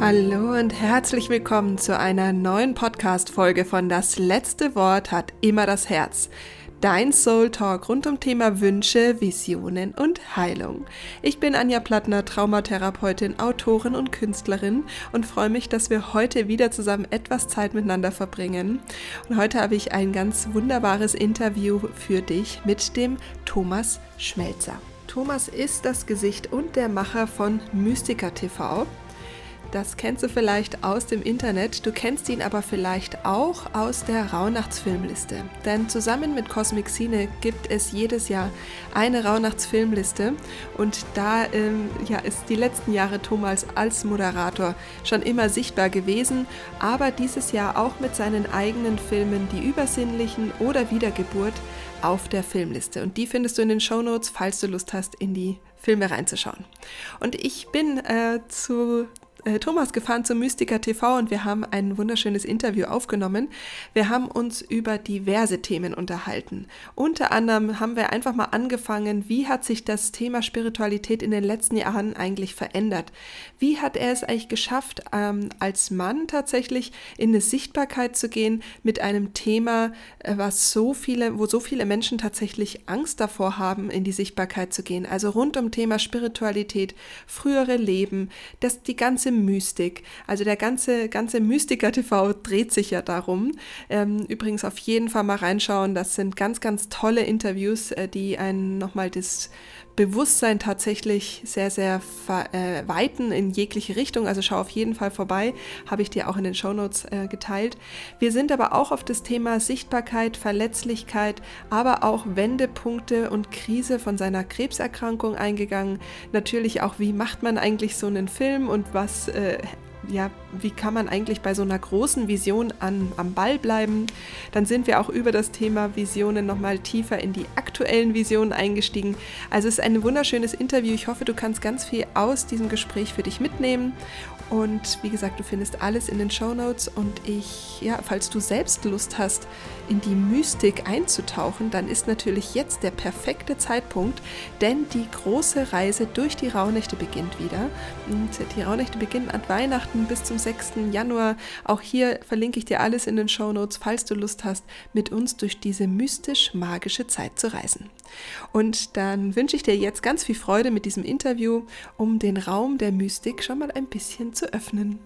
Hallo und herzlich willkommen zu einer neuen Podcast-Folge von Das letzte Wort hat immer das Herz. Dein Soul Talk rund um Thema Wünsche, Visionen und Heilung. Ich bin Anja Plattner, Traumatherapeutin, Autorin und Künstlerin und freue mich, dass wir heute wieder zusammen etwas Zeit miteinander verbringen. Und heute habe ich ein ganz wunderbares Interview für dich mit dem Thomas Schmelzer. Thomas ist das Gesicht und der Macher von Mystica TV. Das kennst du vielleicht aus dem Internet, du kennst ihn aber vielleicht auch aus der Rauhnachtsfilmliste. Denn zusammen mit Cosmic Cine gibt es jedes Jahr eine Rauhnachtsfilmliste und da ähm, ja, ist die letzten Jahre Thomas als Moderator schon immer sichtbar gewesen, aber dieses Jahr auch mit seinen eigenen Filmen, die übersinnlichen oder Wiedergeburt, auf der Filmliste. Und die findest du in den Show Notes, falls du Lust hast, in die Filme reinzuschauen. Und ich bin äh, zu Thomas gefahren zu Mystica TV und wir haben ein wunderschönes Interview aufgenommen. Wir haben uns über diverse Themen unterhalten. Unter anderem haben wir einfach mal angefangen, wie hat sich das Thema Spiritualität in den letzten Jahren eigentlich verändert? Wie hat er es eigentlich geschafft, ähm, als Mann tatsächlich in eine Sichtbarkeit zu gehen mit einem Thema, äh, was so viele, wo so viele Menschen tatsächlich Angst davor haben, in die Sichtbarkeit zu gehen? Also rund um Thema Spiritualität, frühere Leben, das die ganze ganze Mystik. Also der ganze, ganze Mystiker-TV dreht sich ja darum. Ähm, übrigens auf jeden Fall mal reinschauen. Das sind ganz, ganz tolle Interviews, äh, die einen nochmal das Bewusstsein tatsächlich sehr, sehr äh, weiten in jegliche Richtung. Also schau auf jeden Fall vorbei, habe ich dir auch in den Shownotes äh, geteilt. Wir sind aber auch auf das Thema Sichtbarkeit, Verletzlichkeit, aber auch Wendepunkte und Krise von seiner Krebserkrankung eingegangen. Natürlich auch, wie macht man eigentlich so einen Film und was äh, ja, wie kann man eigentlich bei so einer großen Vision an, am Ball bleiben? Dann sind wir auch über das Thema Visionen nochmal tiefer in die aktuellen Visionen eingestiegen. Also es ist ein wunderschönes Interview. Ich hoffe, du kannst ganz viel aus diesem Gespräch für dich mitnehmen. Und wie gesagt, du findest alles in den Show Notes. Und ich, ja, falls du selbst Lust hast, in die Mystik einzutauchen, dann ist natürlich jetzt der perfekte Zeitpunkt, denn die große Reise durch die Rauhnächte beginnt wieder. Und die Rauhnächte beginnen an Weihnachten bis zum 6. Januar. Auch hier verlinke ich dir alles in den Show Notes, falls du Lust hast, mit uns durch diese mystisch-magische Zeit zu reisen. Und dann wünsche ich dir jetzt ganz viel Freude mit diesem Interview, um den Raum der Mystik schon mal ein bisschen zu öffnen.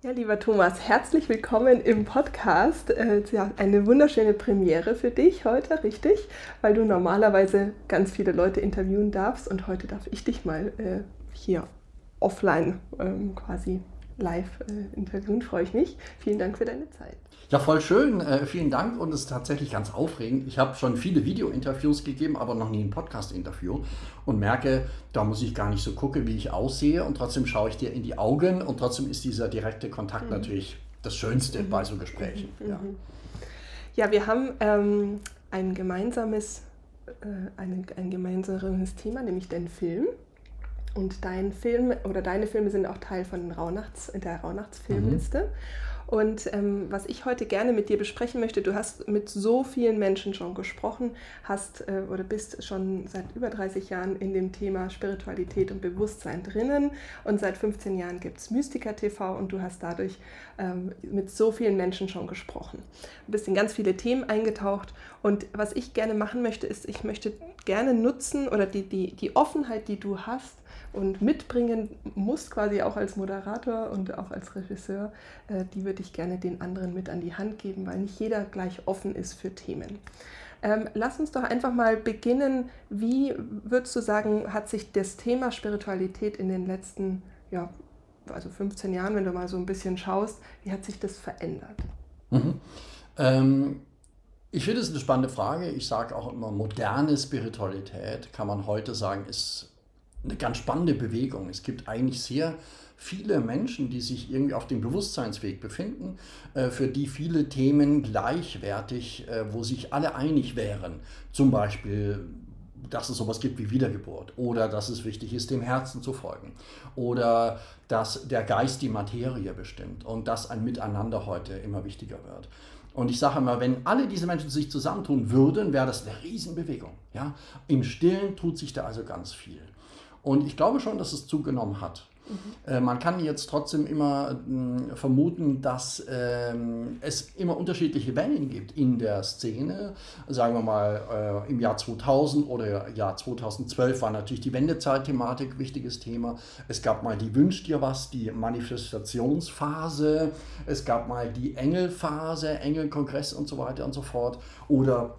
Ja, lieber Thomas, herzlich willkommen im Podcast. Äh, ja, eine wunderschöne Premiere für dich heute, richtig? Weil du normalerweise ganz viele Leute interviewen darfst und heute darf ich dich mal äh, hier offline ähm, quasi live äh. Freue ich mich. Vielen Dank für deine Zeit. Ja, voll schön. Äh, vielen Dank und es ist tatsächlich ganz aufregend. Ich habe schon viele Video-Interviews gegeben, aber noch nie ein Podcast-Interview und merke, da muss ich gar nicht so gucken, wie ich aussehe und trotzdem schaue ich dir in die Augen und trotzdem ist dieser direkte Kontakt mhm. natürlich das Schönste mhm. bei so Gesprächen. Mhm. Ja. Mhm. ja, wir haben ähm, ein gemeinsames, äh, ein, ein gemeinsames Thema, nämlich den Film. Und dein Film oder deine Filme sind auch Teil von Rauhnachts, der Rauhnachtsfilmliste. Mhm. Und ähm, was ich heute gerne mit dir besprechen möchte, du hast mit so vielen Menschen schon gesprochen, hast äh, oder bist schon seit über 30 Jahren in dem Thema Spiritualität und Bewusstsein drinnen und seit 15 Jahren gibt es Mystiker TV und du hast dadurch ähm, mit so vielen Menschen schon gesprochen. Du bist in ganz viele Themen eingetaucht und was ich gerne machen möchte, ist, ich möchte gerne nutzen oder die, die, die Offenheit, die du hast, und mitbringen musst, quasi auch als Moderator und auch als Regisseur, äh, die würde ich gerne den anderen mit an die Hand geben, weil nicht jeder gleich offen ist für Themen. Ähm, lass uns doch einfach mal beginnen. Wie würdest du sagen, hat sich das Thema Spiritualität in den letzten, ja, also 15 Jahren, wenn du mal so ein bisschen schaust, wie hat sich das verändert? Mhm. Ähm, ich finde es eine spannende Frage. Ich sage auch immer, moderne Spiritualität kann man heute sagen, ist eine ganz spannende Bewegung. Es gibt eigentlich sehr viele Menschen, die sich irgendwie auf dem Bewusstseinsweg befinden, äh, für die viele Themen gleichwertig, äh, wo sich alle einig wären. Zum Beispiel, dass es sowas gibt wie Wiedergeburt oder dass es wichtig ist, dem Herzen zu folgen oder dass der Geist die Materie bestimmt und dass ein Miteinander heute immer wichtiger wird. Und ich sage immer, wenn alle diese Menschen sich zusammentun würden, wäre das eine Riesenbewegung. Ja? Im Stillen tut sich da also ganz viel. Und ich glaube schon, dass es zugenommen hat. Mhm. man kann jetzt trotzdem immer äh, vermuten, dass ähm, es immer unterschiedliche Wellen gibt in der Szene. Sagen wir mal, äh, im Jahr 2000 oder Jahr 2012 war natürlich die Wendezeit-Thematik ein wichtiges Thema. Es gab mal die Wünsch dir was, die Manifestationsphase. Es gab mal die Engelphase, Engelkongress und so weiter und so fort. Oder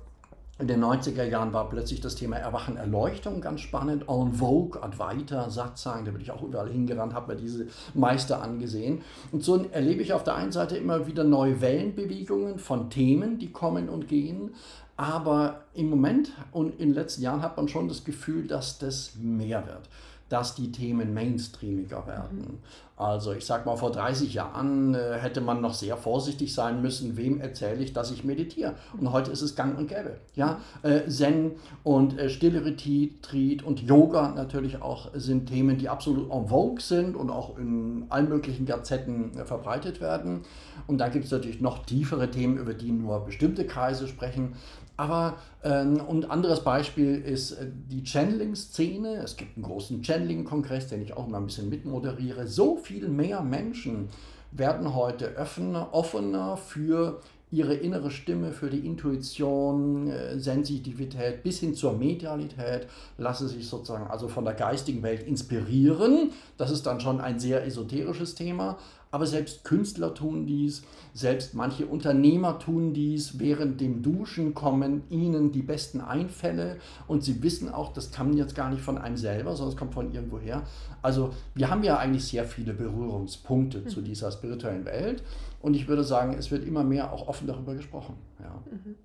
in den 90er Jahren war plötzlich das Thema Erwachen, Erleuchtung ganz spannend. En Vogue, Advaita, Satsang, da bin ich auch überall hingerannt, habe mir diese Meister angesehen. Und so erlebe ich auf der einen Seite immer wieder neue Wellenbewegungen von Themen, die kommen und gehen. Aber im Moment und in den letzten Jahren hat man schon das Gefühl, dass das mehr wird dass die Themen mainstreamiger werden. Also ich sage mal, vor 30 Jahren äh, hätte man noch sehr vorsichtig sein müssen, wem erzähle ich, dass ich meditiere. Und heute ist es gang und gäbe. Ja? Äh, Zen und äh, stille Retreat und Yoga natürlich auch sind Themen, die absolut en vogue sind und auch in allen möglichen Gazetten äh, verbreitet werden. Und da gibt es natürlich noch tiefere Themen, über die nur bestimmte Kreise sprechen. Aber ähm, und anderes Beispiel ist äh, die Channeling-Szene. Es gibt einen großen Channeling-Kongress, den ich auch mal ein bisschen mitmoderiere. So viel mehr Menschen werden heute öffner, offener für ihre innere Stimme, für die Intuition, äh, Sensitivität bis hin zur Medialität, lasse sich sozusagen also von der geistigen Welt inspirieren. Das ist dann schon ein sehr esoterisches Thema, aber selbst Künstler tun dies, selbst manche Unternehmer tun dies. Während dem Duschen kommen ihnen die besten Einfälle und sie wissen auch, das kam jetzt gar nicht von einem selber, sondern es kommt von irgendwoher. Also wir haben ja eigentlich sehr viele Berührungspunkte mhm. zu dieser spirituellen Welt und ich würde sagen, es wird immer mehr auch offen darüber gesprochen. Ja. Mhm.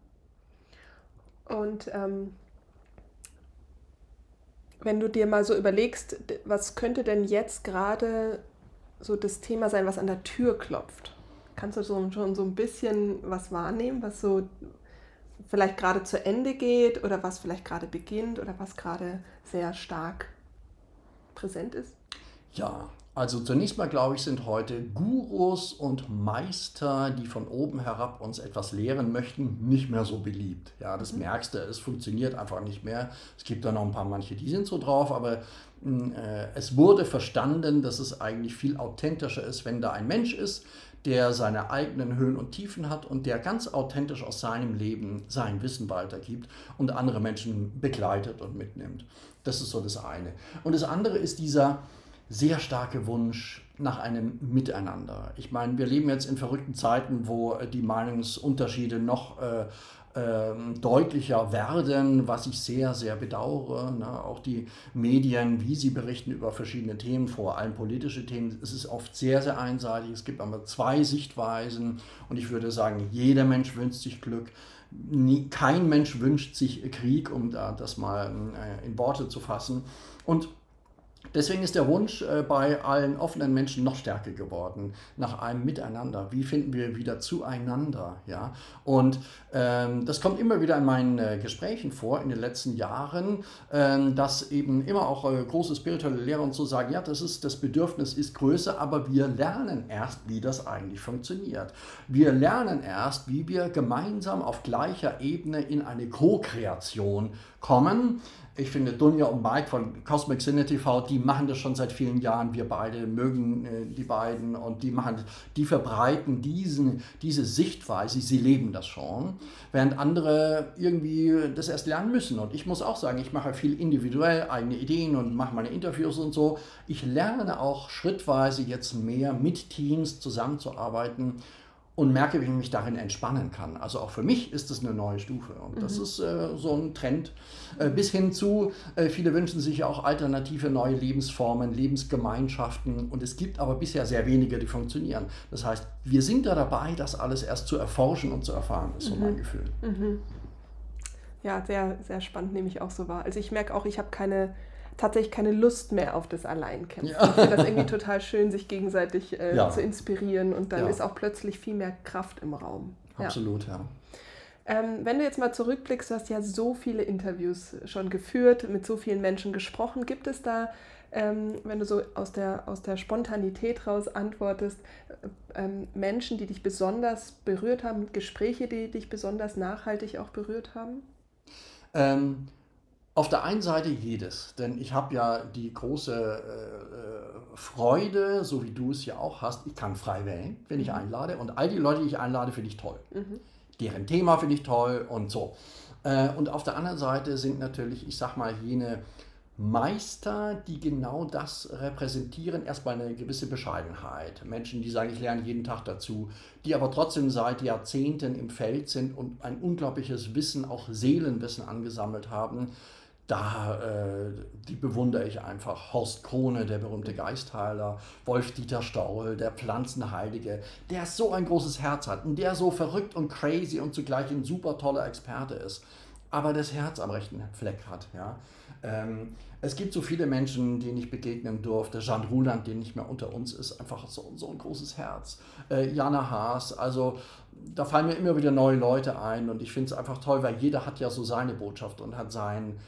Und ähm, wenn du dir mal so überlegst, was könnte denn jetzt gerade so das Thema sein, was an der Tür klopft. Kannst du so, schon so ein bisschen was wahrnehmen, was so vielleicht gerade zu Ende geht oder was vielleicht gerade beginnt oder was gerade sehr stark präsent ist? Ja, also zunächst mal glaube ich, sind heute Gurus und Meister, die von oben herab uns etwas lehren möchten, nicht mehr so beliebt. Ja, das mhm. merkst du, es funktioniert einfach nicht mehr. Es gibt da noch ein paar manche, die sind so drauf, aber äh, es wurde verstanden, dass es eigentlich viel authentischer ist, wenn da ein Mensch ist, der seine eigenen Höhen und Tiefen hat und der ganz authentisch aus seinem Leben sein Wissen weitergibt und andere Menschen begleitet und mitnimmt. Das ist so das eine. Und das andere ist dieser sehr starke Wunsch nach einem Miteinander. Ich meine, wir leben jetzt in verrückten Zeiten, wo die Meinungsunterschiede noch äh, ähm, deutlicher werden, was ich sehr, sehr bedauere. Ne? Auch die Medien, wie sie berichten über verschiedene Themen, vor allem politische Themen, es ist oft sehr, sehr einseitig. Es gibt aber zwei Sichtweisen und ich würde sagen, jeder Mensch wünscht sich Glück. Nie, kein Mensch wünscht sich Krieg, um da das mal äh, in Worte zu fassen. Und Deswegen ist der Wunsch äh, bei allen offenen Menschen noch stärker geworden, nach einem Miteinander. Wie finden wir wieder zueinander? Ja? Und ähm, das kommt immer wieder in meinen äh, Gesprächen vor in den letzten Jahren, ähm, dass eben immer auch äh, große spirituelle Lehrer und so sagen, ja, das, ist, das Bedürfnis ist größer, aber wir lernen erst, wie das eigentlich funktioniert. Wir lernen erst, wie wir gemeinsam auf gleicher Ebene in eine Co-Kreation kommen. Ich finde, Dunja und Mike von Cosmic Cine TV, die machen das schon seit vielen Jahren. Wir beide mögen äh, die beiden und die machen, die verbreiten diesen, diese Sichtweise, sie leben das schon, während andere irgendwie das erst lernen müssen. Und ich muss auch sagen, ich mache viel individuell eigene Ideen und mache meine Interviews und so. Ich lerne auch schrittweise jetzt mehr mit Teams zusammenzuarbeiten und merke, wie ich mich darin entspannen kann. Also auch für mich ist das eine neue Stufe und das mhm. ist äh, so ein Trend äh, bis hin zu, äh, viele wünschen sich auch alternative neue Lebensformen, Lebensgemeinschaften und es gibt aber bisher sehr wenige, die funktionieren. Das heißt, wir sind da dabei, das alles erst zu erforschen und zu erfahren, ist so mhm. mein Gefühl. Mhm. Ja, sehr, sehr spannend nehme ich auch so wahr. Also ich merke auch, ich habe keine tatsächlich keine Lust mehr auf das Alleinkämpfen. Ja. Ich finde das irgendwie total schön, sich gegenseitig äh, ja. zu inspirieren und dann ja. ist auch plötzlich viel mehr Kraft im Raum. Absolut, ja. Ähm, wenn du jetzt mal zurückblickst, du hast ja so viele Interviews schon geführt, mit so vielen Menschen gesprochen. Gibt es da, ähm, wenn du so aus der, aus der Spontanität raus antwortest, äh, ähm, Menschen, die dich besonders berührt haben, Gespräche, die dich besonders nachhaltig auch berührt haben? Auf der einen Seite jedes, denn ich habe ja die große äh, Freude, so wie du es ja auch hast, ich kann frei wählen, wenn ich mhm. einlade und all die Leute, die ich einlade, finde ich toll. Mhm. Deren Thema finde ich toll und so. Äh, und auf der anderen Seite sind natürlich, ich sag mal, jene Meister, die genau das repräsentieren, erstmal eine gewisse Bescheidenheit. Menschen, die sagen, ich lerne jeden Tag dazu, die aber trotzdem seit Jahrzehnten im Feld sind und ein unglaubliches Wissen, auch Seelenwissen angesammelt haben. Da, äh, die bewundere ich einfach. Horst Krone, der berühmte Geistheiler, Wolf-Dieter Staul, der Pflanzenheilige, der so ein großes Herz hat und der so verrückt und crazy und zugleich ein super toller Experte ist, aber das Herz am rechten Fleck hat. Ja? Ähm, es gibt so viele Menschen, denen ich begegnen durfte. Jean Ruland, der nicht mehr unter uns ist, einfach so, so ein großes Herz. Äh, Jana Haas, also da fallen mir immer wieder neue Leute ein und ich finde es einfach toll, weil jeder hat ja so seine Botschaft und hat seinen,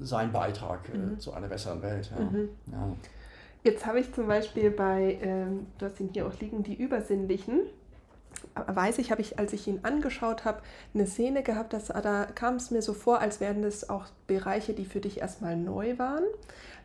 seinen Beitrag äh, mhm. zu einer besseren Welt. Ja. Mhm. Ja. Jetzt habe ich zum Beispiel bei, ähm, du hast ihn hier auch liegen, die Übersinnlichen weiß ich, habe ich, als ich ihn angeschaut habe, eine Szene gehabt, dass, da kam es mir so vor, als wären das auch Bereiche, die für dich erstmal neu waren.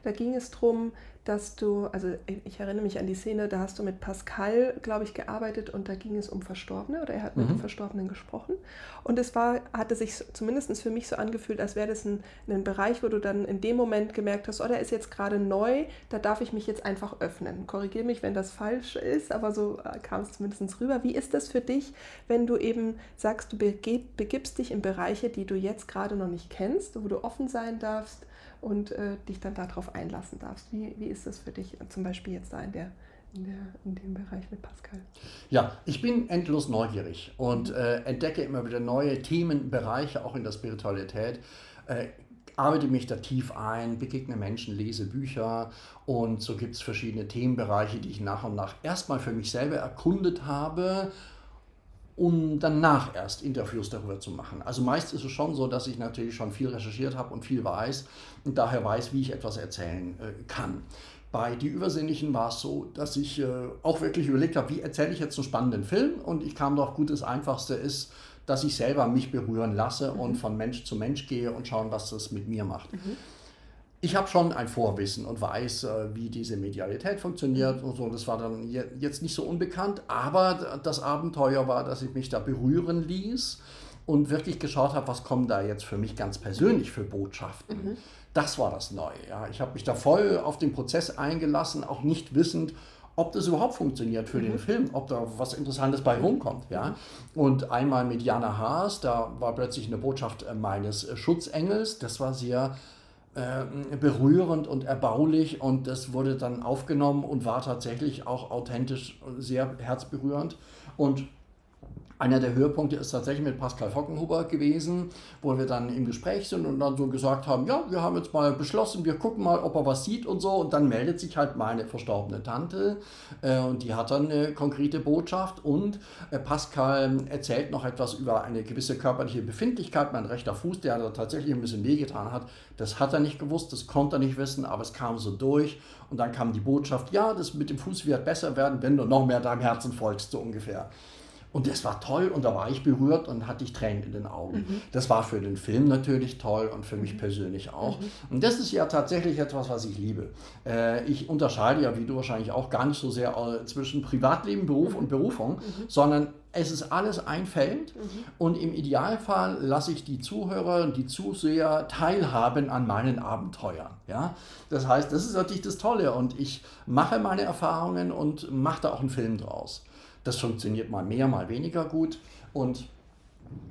Da ging es darum, dass du, also ich erinnere mich an die Szene, da hast du mit Pascal, glaube ich, gearbeitet und da ging es um Verstorbene oder er hat mit mhm. den Verstorbenen gesprochen. Und es war, hatte sich zumindest für mich so angefühlt, als wäre das ein, ein Bereich, wo du dann in dem Moment gemerkt hast, oh, der ist jetzt gerade neu, da darf ich mich jetzt einfach öffnen. Korrigiere mich, wenn das falsch ist, aber so äh, kam es zumindest rüber. Wie ist das für dich, wenn du eben sagst, du begibst dich in Bereiche, die du jetzt gerade noch nicht kennst, wo du offen sein darfst? Und äh, dich dann darauf einlassen darfst. Wie, wie ist das für dich zum Beispiel jetzt da in, der, in, der, in dem Bereich mit Pascal? Ja, ich bin endlos neugierig und äh, entdecke immer wieder neue Themenbereiche, auch in der Spiritualität. Äh, arbeite mich da tief ein, begegne Menschen, lese Bücher und so gibt es verschiedene Themenbereiche, die ich nach und nach erstmal für mich selber erkundet habe um danach erst Interviews darüber zu machen. Also meist ist es schon so, dass ich natürlich schon viel recherchiert habe und viel weiß und daher weiß, wie ich etwas erzählen äh, kann. Bei Die Übersinnlichen war es so, dass ich äh, auch wirklich überlegt habe, wie erzähle ich jetzt einen spannenden Film und ich kam doch gut, das Einfachste ist, dass ich selber mich berühren lasse mhm. und von Mensch zu Mensch gehe und schauen, was das mit mir macht. Mhm ich habe schon ein Vorwissen und weiß, äh, wie diese Medialität funktioniert und so. Das war dann jetzt nicht so unbekannt, aber das Abenteuer war, dass ich mich da berühren ließ und wirklich geschaut habe, was kommen da jetzt für mich ganz persönlich für Botschaften. Mhm. Das war das Neue. Ja. Ich habe mich da voll auf den Prozess eingelassen, auch nicht wissend, ob das überhaupt funktioniert für mhm. den Film, ob da was Interessantes bei rumkommt. Ja? Und einmal mit Jana Haas, da war plötzlich eine Botschaft äh, meines äh, Schutzengels, das war sehr äh, berührend und erbaulich und das wurde dann aufgenommen und war tatsächlich auch authentisch sehr herzberührend. Und einer der Höhepunkte ist tatsächlich mit Pascal Fockenhuber gewesen, wo wir dann im Gespräch sind und dann so gesagt haben, ja, wir haben jetzt mal beschlossen, wir gucken mal, ob er was sieht und so. Und dann meldet sich halt meine verstorbene Tante äh, und die hat dann eine konkrete Botschaft und äh, Pascal erzählt noch etwas über eine gewisse körperliche Befindlichkeit. Mein rechter Fuß, der da tatsächlich ein bisschen wehgetan hat, das hat er nicht gewusst, das konnte er nicht wissen, aber es kam so durch. Und dann kam die Botschaft, ja, das mit dem Fuß wird besser werden, wenn du noch mehr deinem Herzen folgst, so ungefähr. Und das war toll und da war ich berührt und hatte ich Tränen in den Augen. Mhm. Das war für den Film natürlich toll und für mich mhm. persönlich auch. Mhm. Und das ist ja tatsächlich etwas, was ich liebe. Äh, ich unterscheide ja, wie du wahrscheinlich auch, gar nicht so sehr äh, zwischen Privatleben, Beruf und Berufung, mhm. sondern es ist alles ein Feld mhm. und im Idealfall lasse ich die Zuhörer und die Zuseher teilhaben an meinen Abenteuern. Ja? Das heißt, das ist natürlich das Tolle und ich mache meine Erfahrungen und mache da auch einen Film draus. Das funktioniert mal mehr, mal weniger gut. Und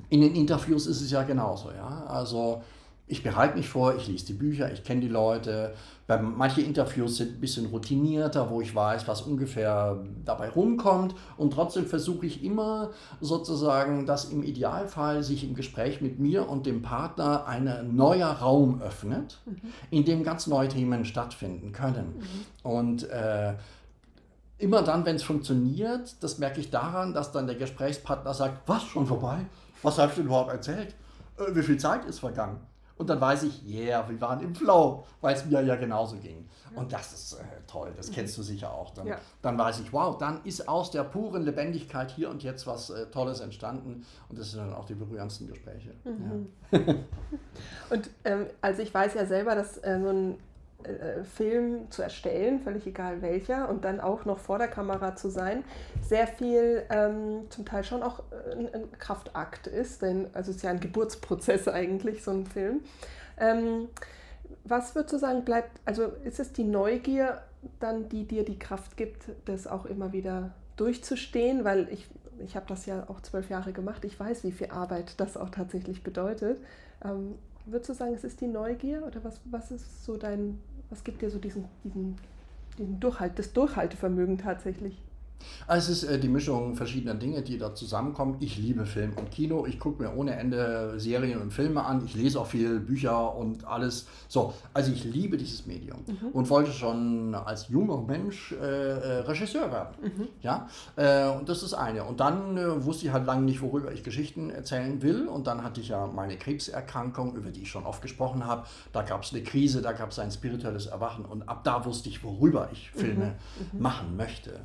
in den Interviews ist es ja genauso. Ja? Also ich bereite mich vor, ich lese die Bücher, ich kenne die Leute. Manche Interviews sind ein bisschen routinierter, wo ich weiß, was ungefähr dabei rumkommt. Und trotzdem versuche ich immer sozusagen, dass im Idealfall sich im Gespräch mit mir und dem Partner ein neuer Raum öffnet, mhm. in dem ganz neue Themen stattfinden können. Mhm. Und äh, immer dann, wenn es funktioniert, das merke ich daran, dass dann der Gesprächspartner sagt, was, schon vorbei? Was hast du überhaupt erzählt? Äh, wie viel Zeit ist vergangen? und dann weiß ich, yeah, wir waren im Flow, weil es mir ja genauso ging. Und das ist äh, toll, das kennst du sicher auch. Dann, ja. dann weiß ich, wow, dann ist aus der puren Lebendigkeit hier und jetzt was äh, Tolles entstanden und das sind dann auch die berührendsten Gespräche. Mhm. Ja. und ähm, also ich weiß ja selber, dass äh, so ein äh, Film zu erstellen, völlig egal welcher, und dann auch noch vor der Kamera zu sein, sehr viel, ähm, zum Teil schon auch äh, ein, ein, Kraftakt ist, denn also es ist ja ein Geburtsprozess eigentlich, so ein Film. Ähm, was würdest du sagen, bleibt, also ist es die Neugier dann, die dir die Kraft gibt, das auch immer wieder durchzustehen? Weil ich, ich habe das ja auch zwölf Jahre gemacht, ich weiß, wie viel Arbeit das auch tatsächlich bedeutet. Ähm, würdest du sagen, es ist die Neugier oder was, was ist so dein, was gibt dir so diesen, diesen, diesen Durchhalt, das Durchhaltevermögen tatsächlich? Es ist äh, die Mischung verschiedener Dinge, die da zusammenkommen. Ich liebe Film und Kino. Ich gucke mir ohne Ende Serien und Filme an. Ich lese auch viel Bücher und alles. So, also ich liebe dieses Medium mhm. und wollte schon als junger Mensch äh, äh Regisseur werden. Mhm. Ja, äh, und das ist eine. Und dann äh, wusste ich halt lange nicht, worüber ich Geschichten erzählen will. Und dann hatte ich ja meine Krebserkrankung, über die ich schon oft gesprochen habe. Da gab es eine Krise, da gab es ein spirituelles Erwachen. Und ab da wusste ich, worüber ich Filme mhm. mhm. machen möchte.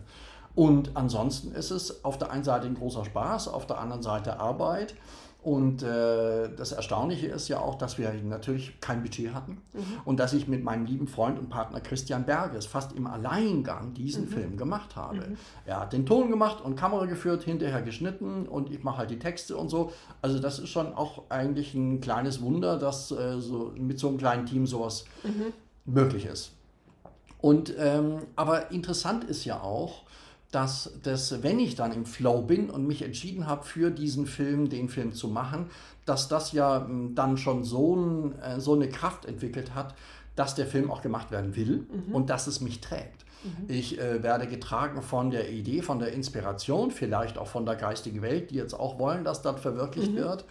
Und ansonsten ist es auf der einen Seite ein großer Spaß, auf der anderen Seite Arbeit. Und äh, das Erstaunliche ist ja auch, dass wir natürlich kein Budget hatten mhm. und dass ich mit meinem lieben Freund und Partner Christian Berges fast im Alleingang diesen mhm. Film gemacht habe. Mhm. Er hat den Ton gemacht und Kamera geführt, hinterher geschnitten und ich mache halt die Texte und so. Also das ist schon auch eigentlich ein kleines Wunder, dass äh, so mit so einem kleinen Team sowas mhm. möglich ist. Und ähm, aber interessant ist ja auch, dass das, wenn ich dann im Flow bin und mich entschieden habe, für diesen Film, den Film zu machen, dass das ja hm, dann schon so, ein, äh, so eine Kraft entwickelt hat, dass der Film auch gemacht werden will mhm. und dass es mich trägt. Mhm. Ich äh, werde getragen von der Idee, von der Inspiration, vielleicht auch von der geistigen Welt, die jetzt auch wollen, dass das verwirklicht mhm. wird.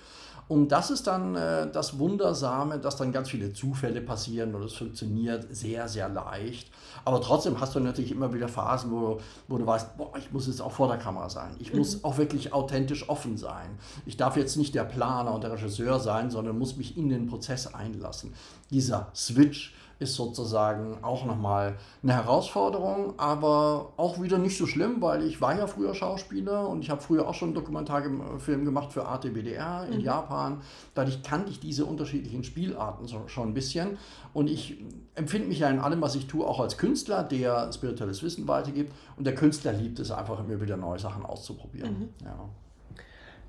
Und das ist dann äh, das Wundersame, dass dann ganz viele Zufälle passieren und es funktioniert sehr, sehr leicht. Aber trotzdem hast du natürlich immer wieder Phasen, wo, wo du weißt, boah, ich muss jetzt auch vor der Kamera sein. Ich mhm. muss auch wirklich authentisch offen sein. Ich darf jetzt nicht der Planer und der Regisseur sein, sondern muss mich in den Prozess einlassen. Dieser Switch ist sozusagen auch nochmal eine Herausforderung, aber auch wieder nicht so schlimm, weil ich war ja früher Schauspieler und ich habe früher auch schon einen Dokumentarfilm gemacht für ATBDR in mhm. Japan. Dadurch kannte ich diese unterschiedlichen Spielarten schon ein bisschen und ich empfinde mich ja in allem, was ich tue, auch als Künstler, der spirituelles Wissen weitergibt und der Künstler liebt es einfach, immer wieder neue Sachen auszuprobieren. Mhm. Ja.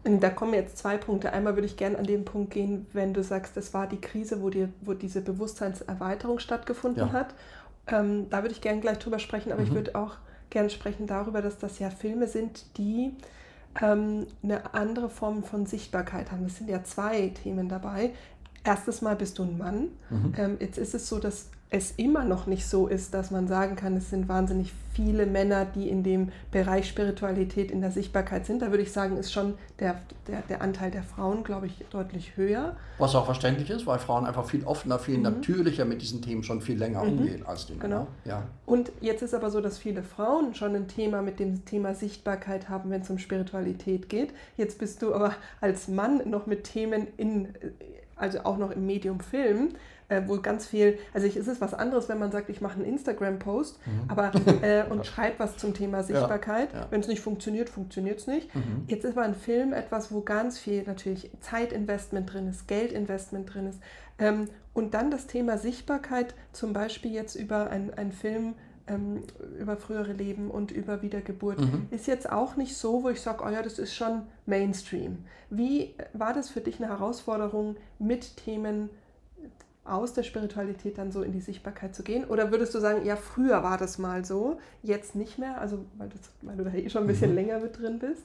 Da kommen jetzt zwei Punkte. Einmal würde ich gerne an den Punkt gehen, wenn du sagst, das war die Krise, wo, dir, wo diese Bewusstseinserweiterung stattgefunden ja. hat. Ähm, da würde ich gerne gleich drüber sprechen, aber mhm. ich würde auch gerne sprechen darüber, dass das ja Filme sind, die ähm, eine andere Form von Sichtbarkeit haben. Es sind ja zwei Themen dabei. Erstes Mal bist du ein Mann. Mhm. Ähm, jetzt ist es so, dass es immer noch nicht so ist, dass man sagen kann, es sind wahnsinnig viele Männer, die in dem Bereich Spiritualität in der Sichtbarkeit sind. Da würde ich sagen, ist schon der, der, der Anteil der Frauen, glaube ich, deutlich höher. Was auch verständlich ist, weil Frauen einfach viel offener, viel mhm. natürlicher mit diesen Themen schon viel länger mhm. umgehen als die Männer. Genau. Ja. Und jetzt ist aber so, dass viele Frauen schon ein Thema mit dem Thema Sichtbarkeit haben, wenn es um Spiritualität geht. Jetzt bist du aber als Mann noch mit Themen in, also auch noch im Medium Film äh, wo ganz viel, also ich, es ist was anderes, wenn man sagt, ich mache einen Instagram-Post mhm. aber äh, und schreibe was zum Thema Sichtbarkeit. Ja, ja. Wenn es nicht funktioniert, funktioniert es nicht. Mhm. Jetzt ist aber ein Film etwas, wo ganz viel natürlich Zeitinvestment drin ist, Geldinvestment drin ist. Ähm, und dann das Thema Sichtbarkeit, zum Beispiel jetzt über einen Film, ähm, über frühere Leben und über Wiedergeburt, mhm. ist jetzt auch nicht so, wo ich sage, oh ja, das ist schon Mainstream. Wie war das für dich eine Herausforderung, mit Themen aus der Spiritualität dann so in die Sichtbarkeit zu gehen? Oder würdest du sagen, ja, früher war das mal so, jetzt nicht mehr, also weil, das, weil du da eh schon ein bisschen mhm. länger mit drin bist?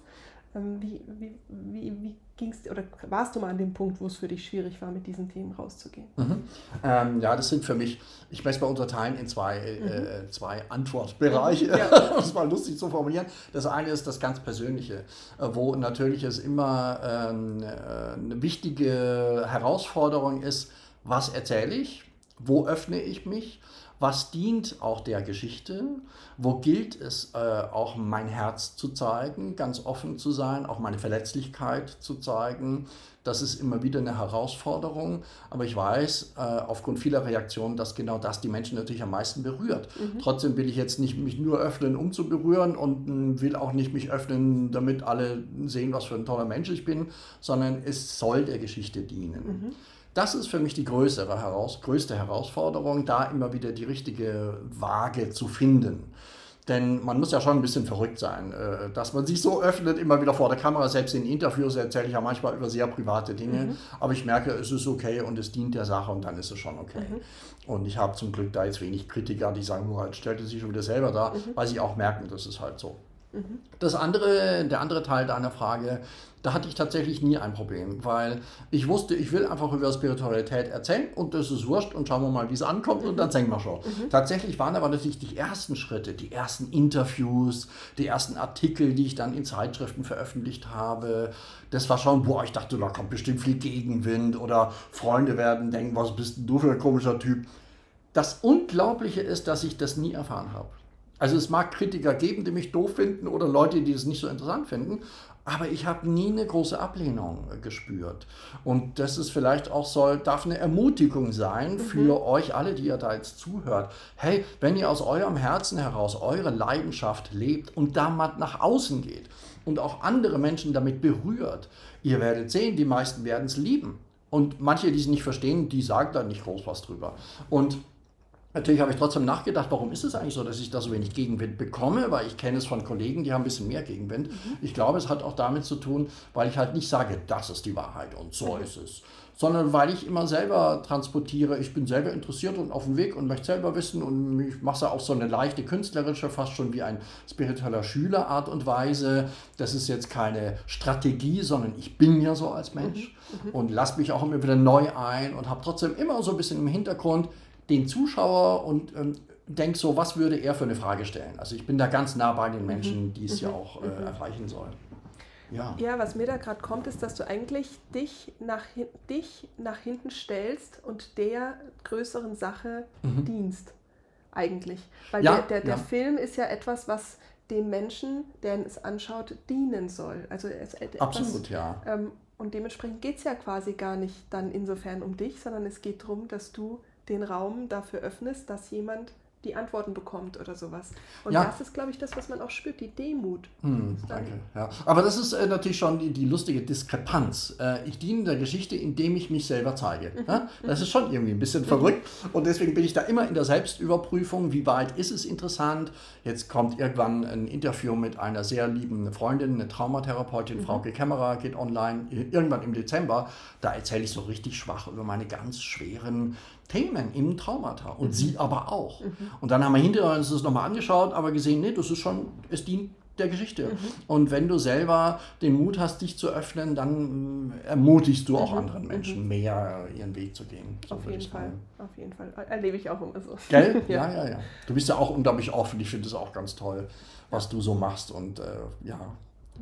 Ähm, wie, wie, wie, wie ging es oder warst du mal an dem Punkt, wo es für dich schwierig war, mit diesen Themen rauszugehen? Mhm. Ähm, ja, das sind für mich, ich möchte mal unterteilen in zwei, äh, mhm. äh, zwei Antwortbereiche, ja. um es mal lustig zu formulieren. Das eine ist das ganz Persönliche, äh, wo natürlich es immer ähm, äh, eine wichtige Herausforderung ist, was erzähle ich wo öffne ich mich, was dient auch der Geschichte, wo gilt es äh, auch mein Herz zu zeigen, ganz offen zu sein, auch meine Verletzlichkeit zu zeigen. Das ist immer wieder eine Herausforderung, aber ich weiß äh, aufgrund vieler Reaktionen, dass genau das die Menschen natürlich am meisten berührt. Mhm. Trotzdem will ich jetzt nicht mich nur öffnen, um zu berühren und äh, will auch nicht mich öffnen, damit alle sehen, was für ein toller Mensch ich bin, sondern es soll der Geschichte dienen. Mhm. Das ist für mich die größere heraus, größte Herausforderung, da immer wieder die richtige Waage zu finden. Denn man muss ja schon ein bisschen verrückt sein, äh, dass man sich so öffnet, immer wieder vor der Kamera. Selbst in Interviews erzähle ich ja manchmal über sehr private Dinge. Mhm. Aber ich merke, es ist okay und es dient der Sache und dann ist es schon okay. Mhm. Und ich habe zum Glück da jetzt wenig Kritiker, die sagen, nur halt stellte sich schon wieder selber da, mhm. weil sie auch merken, das ist halt so. Das andere, der andere Teil deiner Frage, da hatte ich tatsächlich nie ein Problem, weil ich wusste, ich will einfach über Spiritualität erzählen und das ist wurscht und schauen wir mal, wie es ankommt und dann singen wir schon. Mhm. Tatsächlich waren aber natürlich die ersten Schritte, die ersten Interviews, die ersten Artikel, die ich dann in Zeitschriften veröffentlicht habe. Das war schon, boah, ich dachte, da kommt bestimmt viel Gegenwind oder Freunde werden denken, was bist du für ein komischer Typ. Das Unglaubliche ist, dass ich das nie erfahren habe. Also es mag Kritiker geben, die mich doof finden oder Leute, die es nicht so interessant finden, aber ich habe nie eine große Ablehnung äh, gespürt. Und das ist vielleicht auch soll, darf eine Ermutigung sein für mhm. euch alle, die ihr da jetzt zuhört. Hey, wenn ihr aus eurem Herzen heraus eure Leidenschaft lebt und da mal nach außen geht und auch andere Menschen damit berührt, ihr werdet sehen, die meisten werden es lieben. Und manche, die es nicht verstehen, die sagen da nicht groß was drüber. Und Natürlich habe ich trotzdem nachgedacht, warum ist es eigentlich so, dass ich da so wenig Gegenwind bekomme, weil ich kenne es von Kollegen, die haben ein bisschen mehr Gegenwind. Mhm. Ich glaube, es hat auch damit zu tun, weil ich halt nicht sage, das ist die Wahrheit und so mhm. ist es, sondern weil ich immer selber transportiere, ich bin selber interessiert und auf dem Weg und möchte selber wissen und ich mache es auch so eine leichte künstlerische, fast schon wie ein spiritueller Schüler Art und Weise. Das ist jetzt keine Strategie, sondern ich bin ja so als Mensch mhm. mhm. und lasse mich auch immer wieder neu ein und habe trotzdem immer so ein bisschen im Hintergrund, den Zuschauer und ähm, denke so, was würde er für eine Frage stellen? Also ich bin da ganz nah bei den Menschen, mhm. die es mhm. ja auch äh, mhm. erreichen sollen. Ja. ja, was mir da gerade kommt, ist, dass du eigentlich dich nach, dich nach hinten stellst und der größeren Sache mhm. dienst. Eigentlich. Weil ja, der, der, der ja. Film ist ja etwas, was dem Menschen, der es anschaut, dienen soll. Also es, etwas, Absolut, ja. Ähm, und dementsprechend geht es ja quasi gar nicht dann insofern um dich, sondern es geht darum, dass du den Raum dafür öffnest, dass jemand die Antworten bekommt oder sowas. Und ja. das ist, glaube ich, das, was man auch spürt, die Demut. Hm, danke. Ja. Aber das ist äh, natürlich schon die, die lustige Diskrepanz. Äh, ich diene der Geschichte, indem ich mich selber zeige. Mhm. Ja? Das ist schon irgendwie ein bisschen verrückt. Und deswegen bin ich da immer in der Selbstüberprüfung, wie weit ist es interessant. Jetzt kommt irgendwann ein Interview mit einer sehr lieben Freundin, eine Traumatherapeutin, mhm. Frauke Kämmerer, geht online, irgendwann im Dezember. Da erzähle ich so richtig schwach über meine ganz schweren Themen im Traumata und mhm. sie aber auch. Mhm. Und dann haben wir hinterher uns das nochmal angeschaut, aber gesehen, nee, das ist schon, es dient der Geschichte. Mhm. Und wenn du selber den Mut hast, dich zu öffnen, dann äh, ermutigst du auch mhm. anderen Menschen mhm. mehr ihren Weg zu gehen. So auf jeden Fall, auf jeden Fall. Erlebe ich auch immer so. Gell? ja. ja, ja, ja. Du bist ja auch unglaublich offen. Ich finde es auch ganz toll, was du so machst und äh, ja. ja.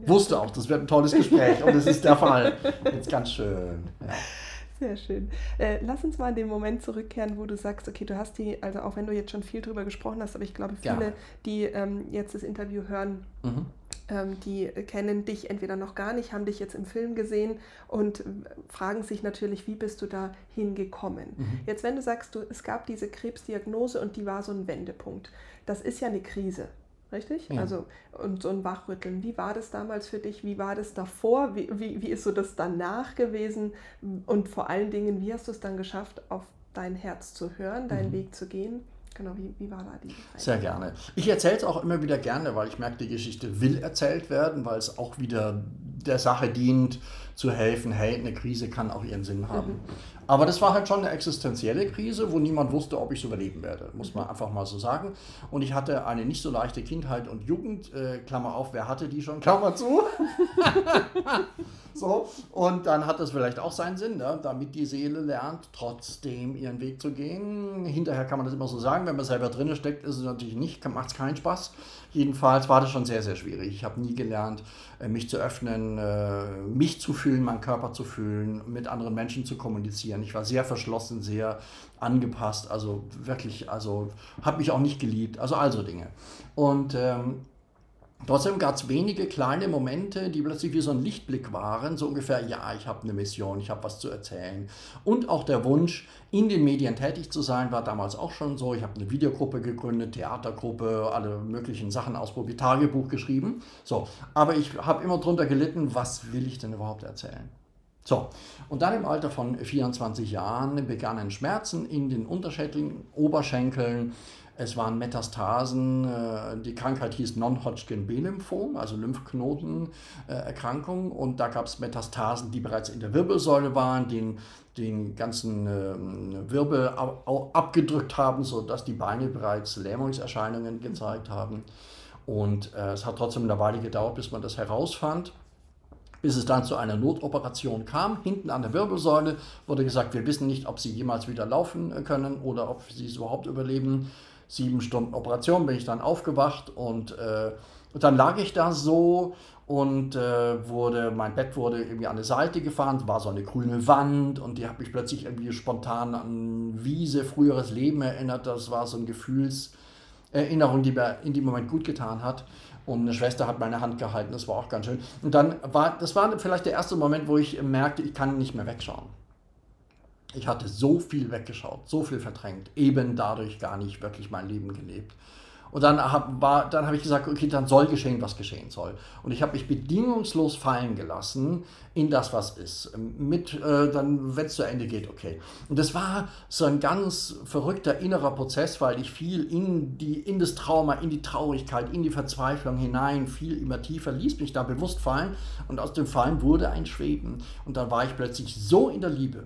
Wusste auch, das wird ein tolles Gespräch und es ist der Fall. Jetzt ganz schön. Ja. Sehr schön. Äh, lass uns mal in den Moment zurückkehren, wo du sagst, okay, du hast die, also auch wenn du jetzt schon viel drüber gesprochen hast, aber ich glaube, viele, ja. die ähm, jetzt das Interview hören, mhm. ähm, die kennen dich entweder noch gar nicht, haben dich jetzt im Film gesehen und fragen sich natürlich, wie bist du da hingekommen? Mhm. Jetzt, wenn du sagst, du, es gab diese Krebsdiagnose und die war so ein Wendepunkt, das ist ja eine Krise. Richtig? Ja. Also, und so ein Wachrütteln. Wie war das damals für dich? Wie war das davor? Wie, wie, wie ist so das danach gewesen? Und vor allen Dingen, wie hast du es dann geschafft, auf dein Herz zu hören, deinen mhm. Weg zu gehen? Genau, wie, wie war da die Zeit? Sehr gerne. Ich erzähle es auch immer wieder gerne, weil ich merke, die Geschichte will erzählt werden, weil es auch wieder der Sache dient, zu helfen, hey, eine Krise kann auch ihren Sinn haben. Mhm. Aber das war halt schon eine existenzielle Krise, wo niemand wusste, ob ich es überleben werde, muss man einfach mal so sagen. Und ich hatte eine nicht so leichte Kindheit und Jugend, äh, Klammer auf, wer hatte die schon, Klammer zu. so, und dann hat das vielleicht auch seinen Sinn, ne? damit die Seele lernt, trotzdem ihren Weg zu gehen. Hinterher kann man das immer so sagen, wenn man selber drin steckt, ist es natürlich nicht, macht es keinen Spaß. Jedenfalls war das schon sehr, sehr schwierig. Ich habe nie gelernt, äh, mich zu öffnen, äh, mich zu fühlen, meinen Körper zu fühlen, mit anderen Menschen zu kommunizieren. Ich war sehr verschlossen, sehr angepasst, also wirklich, also habe mich auch nicht geliebt, also also Dinge. Und ähm, Trotzdem gab es wenige kleine Momente, die plötzlich wie so ein Lichtblick waren, so ungefähr, ja, ich habe eine Mission, ich habe was zu erzählen. Und auch der Wunsch, in den Medien tätig zu sein, war damals auch schon so. Ich habe eine Videogruppe gegründet, Theatergruppe, alle möglichen Sachen ausprobiert, Tagebuch geschrieben. So, aber ich habe immer drunter gelitten, was will ich denn überhaupt erzählen? So, und dann im Alter von 24 Jahren begannen Schmerzen in den Unterschenkeln, Oberschenkeln, es waren Metastasen, äh, die Krankheit hieß Non-Hodgkin-B-Lymphom, also Lymphknotenerkrankung. Und da gab es Metastasen, die bereits in der Wirbelsäule waren, den, den ganzen ähm, Wirbel abgedrückt haben, sodass die Beine bereits Lähmungserscheinungen gezeigt haben. Und äh, es hat trotzdem eine Weile gedauert, bis man das herausfand bis es dann zu einer Notoperation kam. Hinten an der Wirbelsäule wurde gesagt, wir wissen nicht, ob sie jemals wieder laufen können oder ob sie es überhaupt überleben sieben Stunden Operation bin ich dann aufgewacht und äh, dann lag ich da so und äh, wurde, mein Bett wurde irgendwie an die Seite gefahren, war so eine grüne Wand und die hat mich plötzlich irgendwie spontan an Wiese, früheres Leben erinnert. Das war so eine Gefühlserinnerung, die mir in dem Moment gut getan hat. Und eine Schwester hat meine Hand gehalten, das war auch ganz schön. Und dann war, das war vielleicht der erste Moment, wo ich merkte, ich kann nicht mehr wegschauen ich hatte so viel weggeschaut, so viel verdrängt, eben dadurch gar nicht wirklich mein Leben gelebt. Und dann habe hab ich gesagt, okay, dann soll geschehen, was geschehen soll. Und ich habe mich bedingungslos fallen gelassen in das, was ist. Mit, äh, dann, wenn es zu Ende geht, okay. Und das war so ein ganz verrückter innerer Prozess, weil ich viel in, die, in das Trauma, in die Traurigkeit, in die Verzweiflung hinein, viel immer tiefer, ließ mich da bewusst fallen. Und aus dem Fallen wurde ein Schweben. Und dann war ich plötzlich so in der Liebe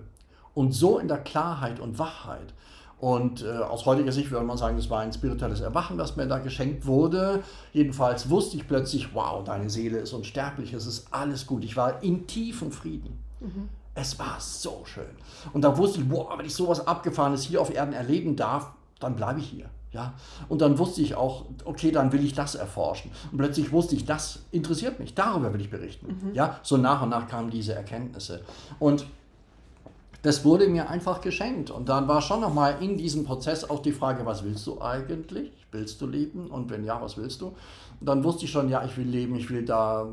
und so in der Klarheit und Wachheit. Und äh, aus heutiger Sicht würde man sagen, das war ein spirituelles Erwachen, das mir da geschenkt wurde. Jedenfalls wusste ich plötzlich, wow, deine Seele ist unsterblich, es ist alles gut. Ich war in tiefem Frieden. Mhm. Es war so schön. Und da wusste ich, wow, wenn ich sowas Abgefahrenes hier auf Erden erleben darf, dann bleibe ich hier. Ja? Und dann wusste ich auch, okay, dann will ich das erforschen. Und plötzlich wusste ich, das interessiert mich, darüber will ich berichten. Mhm. Ja? So nach und nach kamen diese Erkenntnisse. Und das wurde mir einfach geschenkt. Und dann war schon nochmal in diesem Prozess auch die Frage, was willst du eigentlich? Willst du leben? Und wenn ja, was willst du? Und dann wusste ich schon, ja, ich will leben, ich will da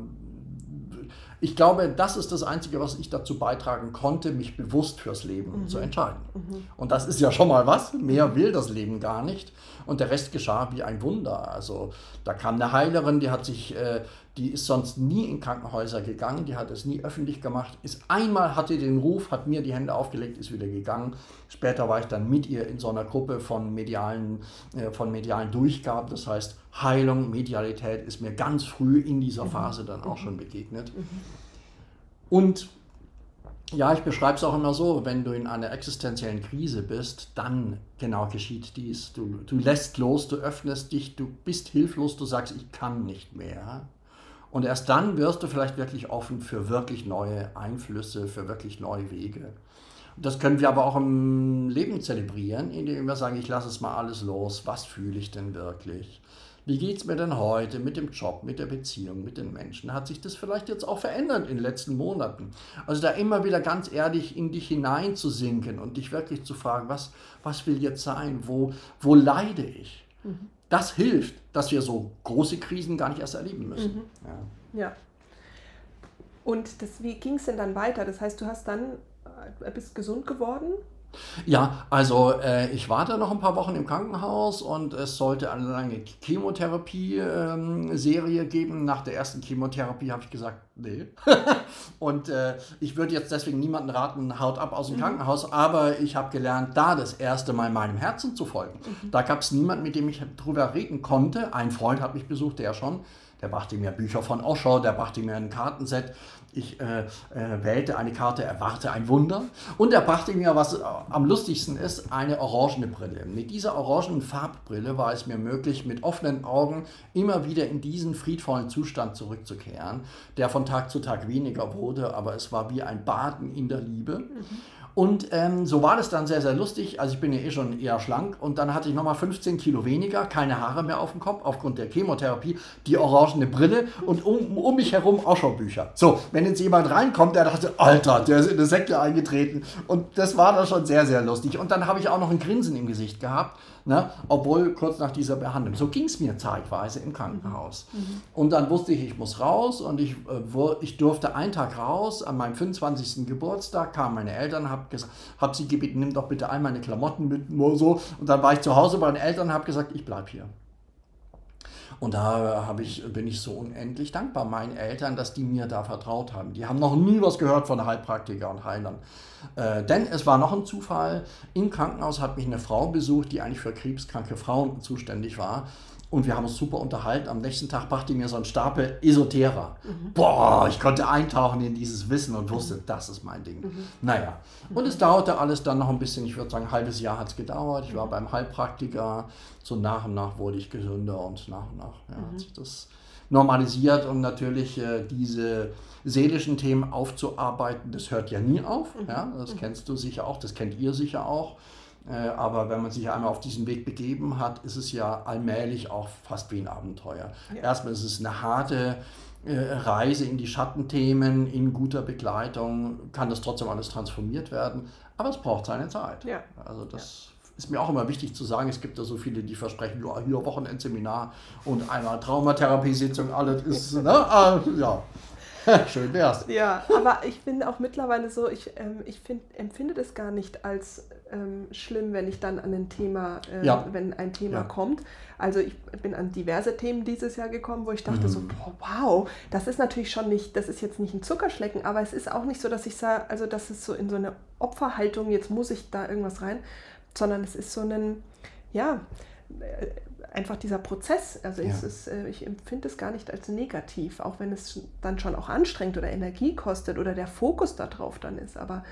ich glaube, das ist das Einzige, was ich dazu beitragen konnte, mich bewusst fürs Leben mhm. zu entscheiden. Mhm. Und das ist ja schon mal was. Mehr will das Leben gar nicht. Und der Rest geschah wie ein Wunder. Also da kam eine Heilerin, die hat sich, äh, die ist sonst nie in Krankenhäuser gegangen, die hat es nie öffentlich gemacht. Ist einmal hatte den Ruf, hat mir die Hände aufgelegt, ist wieder gegangen. Später war ich dann mit ihr in so einer Gruppe von medialen, äh, von medialen Durchgaben. Das heißt, Heilung, Medialität ist mir ganz früh in dieser mhm. Phase dann auch schon begegnet. Mhm. Und ja, ich beschreibe es auch immer so, wenn du in einer existenziellen Krise bist, dann genau geschieht dies. Du, du lässt los, du öffnest dich, du bist hilflos, du sagst, ich kann nicht mehr. Und erst dann wirst du vielleicht wirklich offen für wirklich neue Einflüsse, für wirklich neue Wege. Das können wir aber auch im Leben zelebrieren, indem wir sagen, ich lasse es mal alles los. Was fühle ich denn wirklich? Wie geht es mir denn heute mit dem Job, mit der Beziehung, mit den Menschen? Hat sich das vielleicht jetzt auch verändert in den letzten Monaten? Also da immer wieder ganz ehrlich in dich hineinzusinken und dich wirklich zu fragen, was, was will jetzt sein? Wo, wo leide ich? Mhm. Das hilft, dass wir so große Krisen gar nicht erst erleben müssen. Mhm. Ja. ja. Und das, wie ging es denn dann weiter? Das heißt, du hast dann, äh, bist gesund geworden ja, also äh, ich war da noch ein paar Wochen im Krankenhaus und es sollte eine lange Chemotherapie-Serie ähm, geben. Nach der ersten Chemotherapie habe ich gesagt, nee. und äh, ich würde jetzt deswegen niemanden raten, haut ab aus dem mhm. Krankenhaus, aber ich habe gelernt, da das erste Mal meinem Herzen zu folgen. Mhm. Da gab es niemanden, mit dem ich drüber reden konnte. Ein Freund hat mich besucht, der schon. Der brachte mir Bücher von Osho, der brachte mir ein Kartenset ich äh, äh, wählte eine Karte, erwarte ein Wunder. Und er brachte mir, was äh, am lustigsten ist, eine orangene Brille. Mit dieser orangenen Farbbrille war es mir möglich, mit offenen Augen immer wieder in diesen friedvollen Zustand zurückzukehren, der von Tag zu Tag weniger wurde, aber es war wie ein Baden in der Liebe. Mhm. Und ähm, so war das dann sehr, sehr lustig. Also ich bin ja eh schon eher schlank und dann hatte ich nochmal 15 Kilo weniger, keine Haare mehr auf dem Kopf aufgrund der Chemotherapie, die orangene Brille und um, um mich herum Ausschau-Bücher. So, wenn jetzt jemand reinkommt, der dachte, Alter, der ist in eine Sekte eingetreten. Und das war dann schon sehr, sehr lustig. Und dann habe ich auch noch ein Grinsen im Gesicht gehabt Ne? Obwohl kurz nach dieser Behandlung. So ging es mir zeitweise im Krankenhaus. Mhm. mhm. Und dann wusste ich, ich muss raus und ich, äh, ich durfte einen Tag raus. An meinem 25. Geburtstag kamen meine Eltern, habe hab sie gebeten, nimm doch bitte all meine Klamotten mit, nur so. Und dann war ich zu Hause bei den Eltern und habe gesagt, ich bleibe hier. Und da habe ich, bin ich so unendlich dankbar meinen Eltern, dass die mir da vertraut haben. Die haben noch nie was gehört von Heilpraktiker und Heilern. Äh, denn es war noch ein Zufall. Im Krankenhaus hat mich eine Frau besucht, die eigentlich für krebskranke Frauen zuständig war. Und wir haben uns super unterhalten. Am nächsten Tag brachte mir so ein Stapel Esoterer. Mhm. Boah, ich konnte eintauchen in dieses Wissen und wusste, mhm. das ist mein Ding. Mhm. Naja, und es dauerte alles dann noch ein bisschen, ich würde sagen, ein halbes Jahr hat es gedauert. Ich war mhm. beim Heilpraktiker. So nach und nach wurde ich gesünder und nach und nach ja, hat mhm. sich das normalisiert. Und natürlich äh, diese seelischen Themen aufzuarbeiten, das hört ja nie auf. Ja, das kennst du sicher auch, das kennt ihr sicher auch. Äh, aber wenn man sich einmal auf diesen Weg begeben hat, ist es ja allmählich auch fast wie ein Abenteuer. Ja. Erstmal ist es eine harte äh, Reise in die Schattenthemen, in guter Begleitung, kann das trotzdem alles transformiert werden, aber es braucht seine Zeit. Ja. Also das ja. ist mir auch immer wichtig zu sagen, es gibt da so viele, die versprechen, ja, hier Wochenendseminar und einmal Traumatherapiesitzung, alles ist, ne? Äh, ja. Schön wär's. Ja, aber ich bin auch mittlerweile so, ich, ähm, ich find, empfinde das gar nicht als ähm, schlimm, wenn ich dann an ein Thema, äh, ja. wenn ein Thema ja. kommt. Also ich bin an diverse Themen dieses Jahr gekommen, wo ich dachte mhm. so, boah, wow, das ist natürlich schon nicht, das ist jetzt nicht ein Zuckerschlecken, aber es ist auch nicht so, dass ich sage, also das ist so in so eine Opferhaltung, jetzt muss ich da irgendwas rein, sondern es ist so ein, ja, äh, einfach dieser Prozess, also ja. ist, äh, ich empfinde es gar nicht als negativ, auch wenn es dann schon auch anstrengend oder Energie kostet oder der Fokus darauf dann ist, aber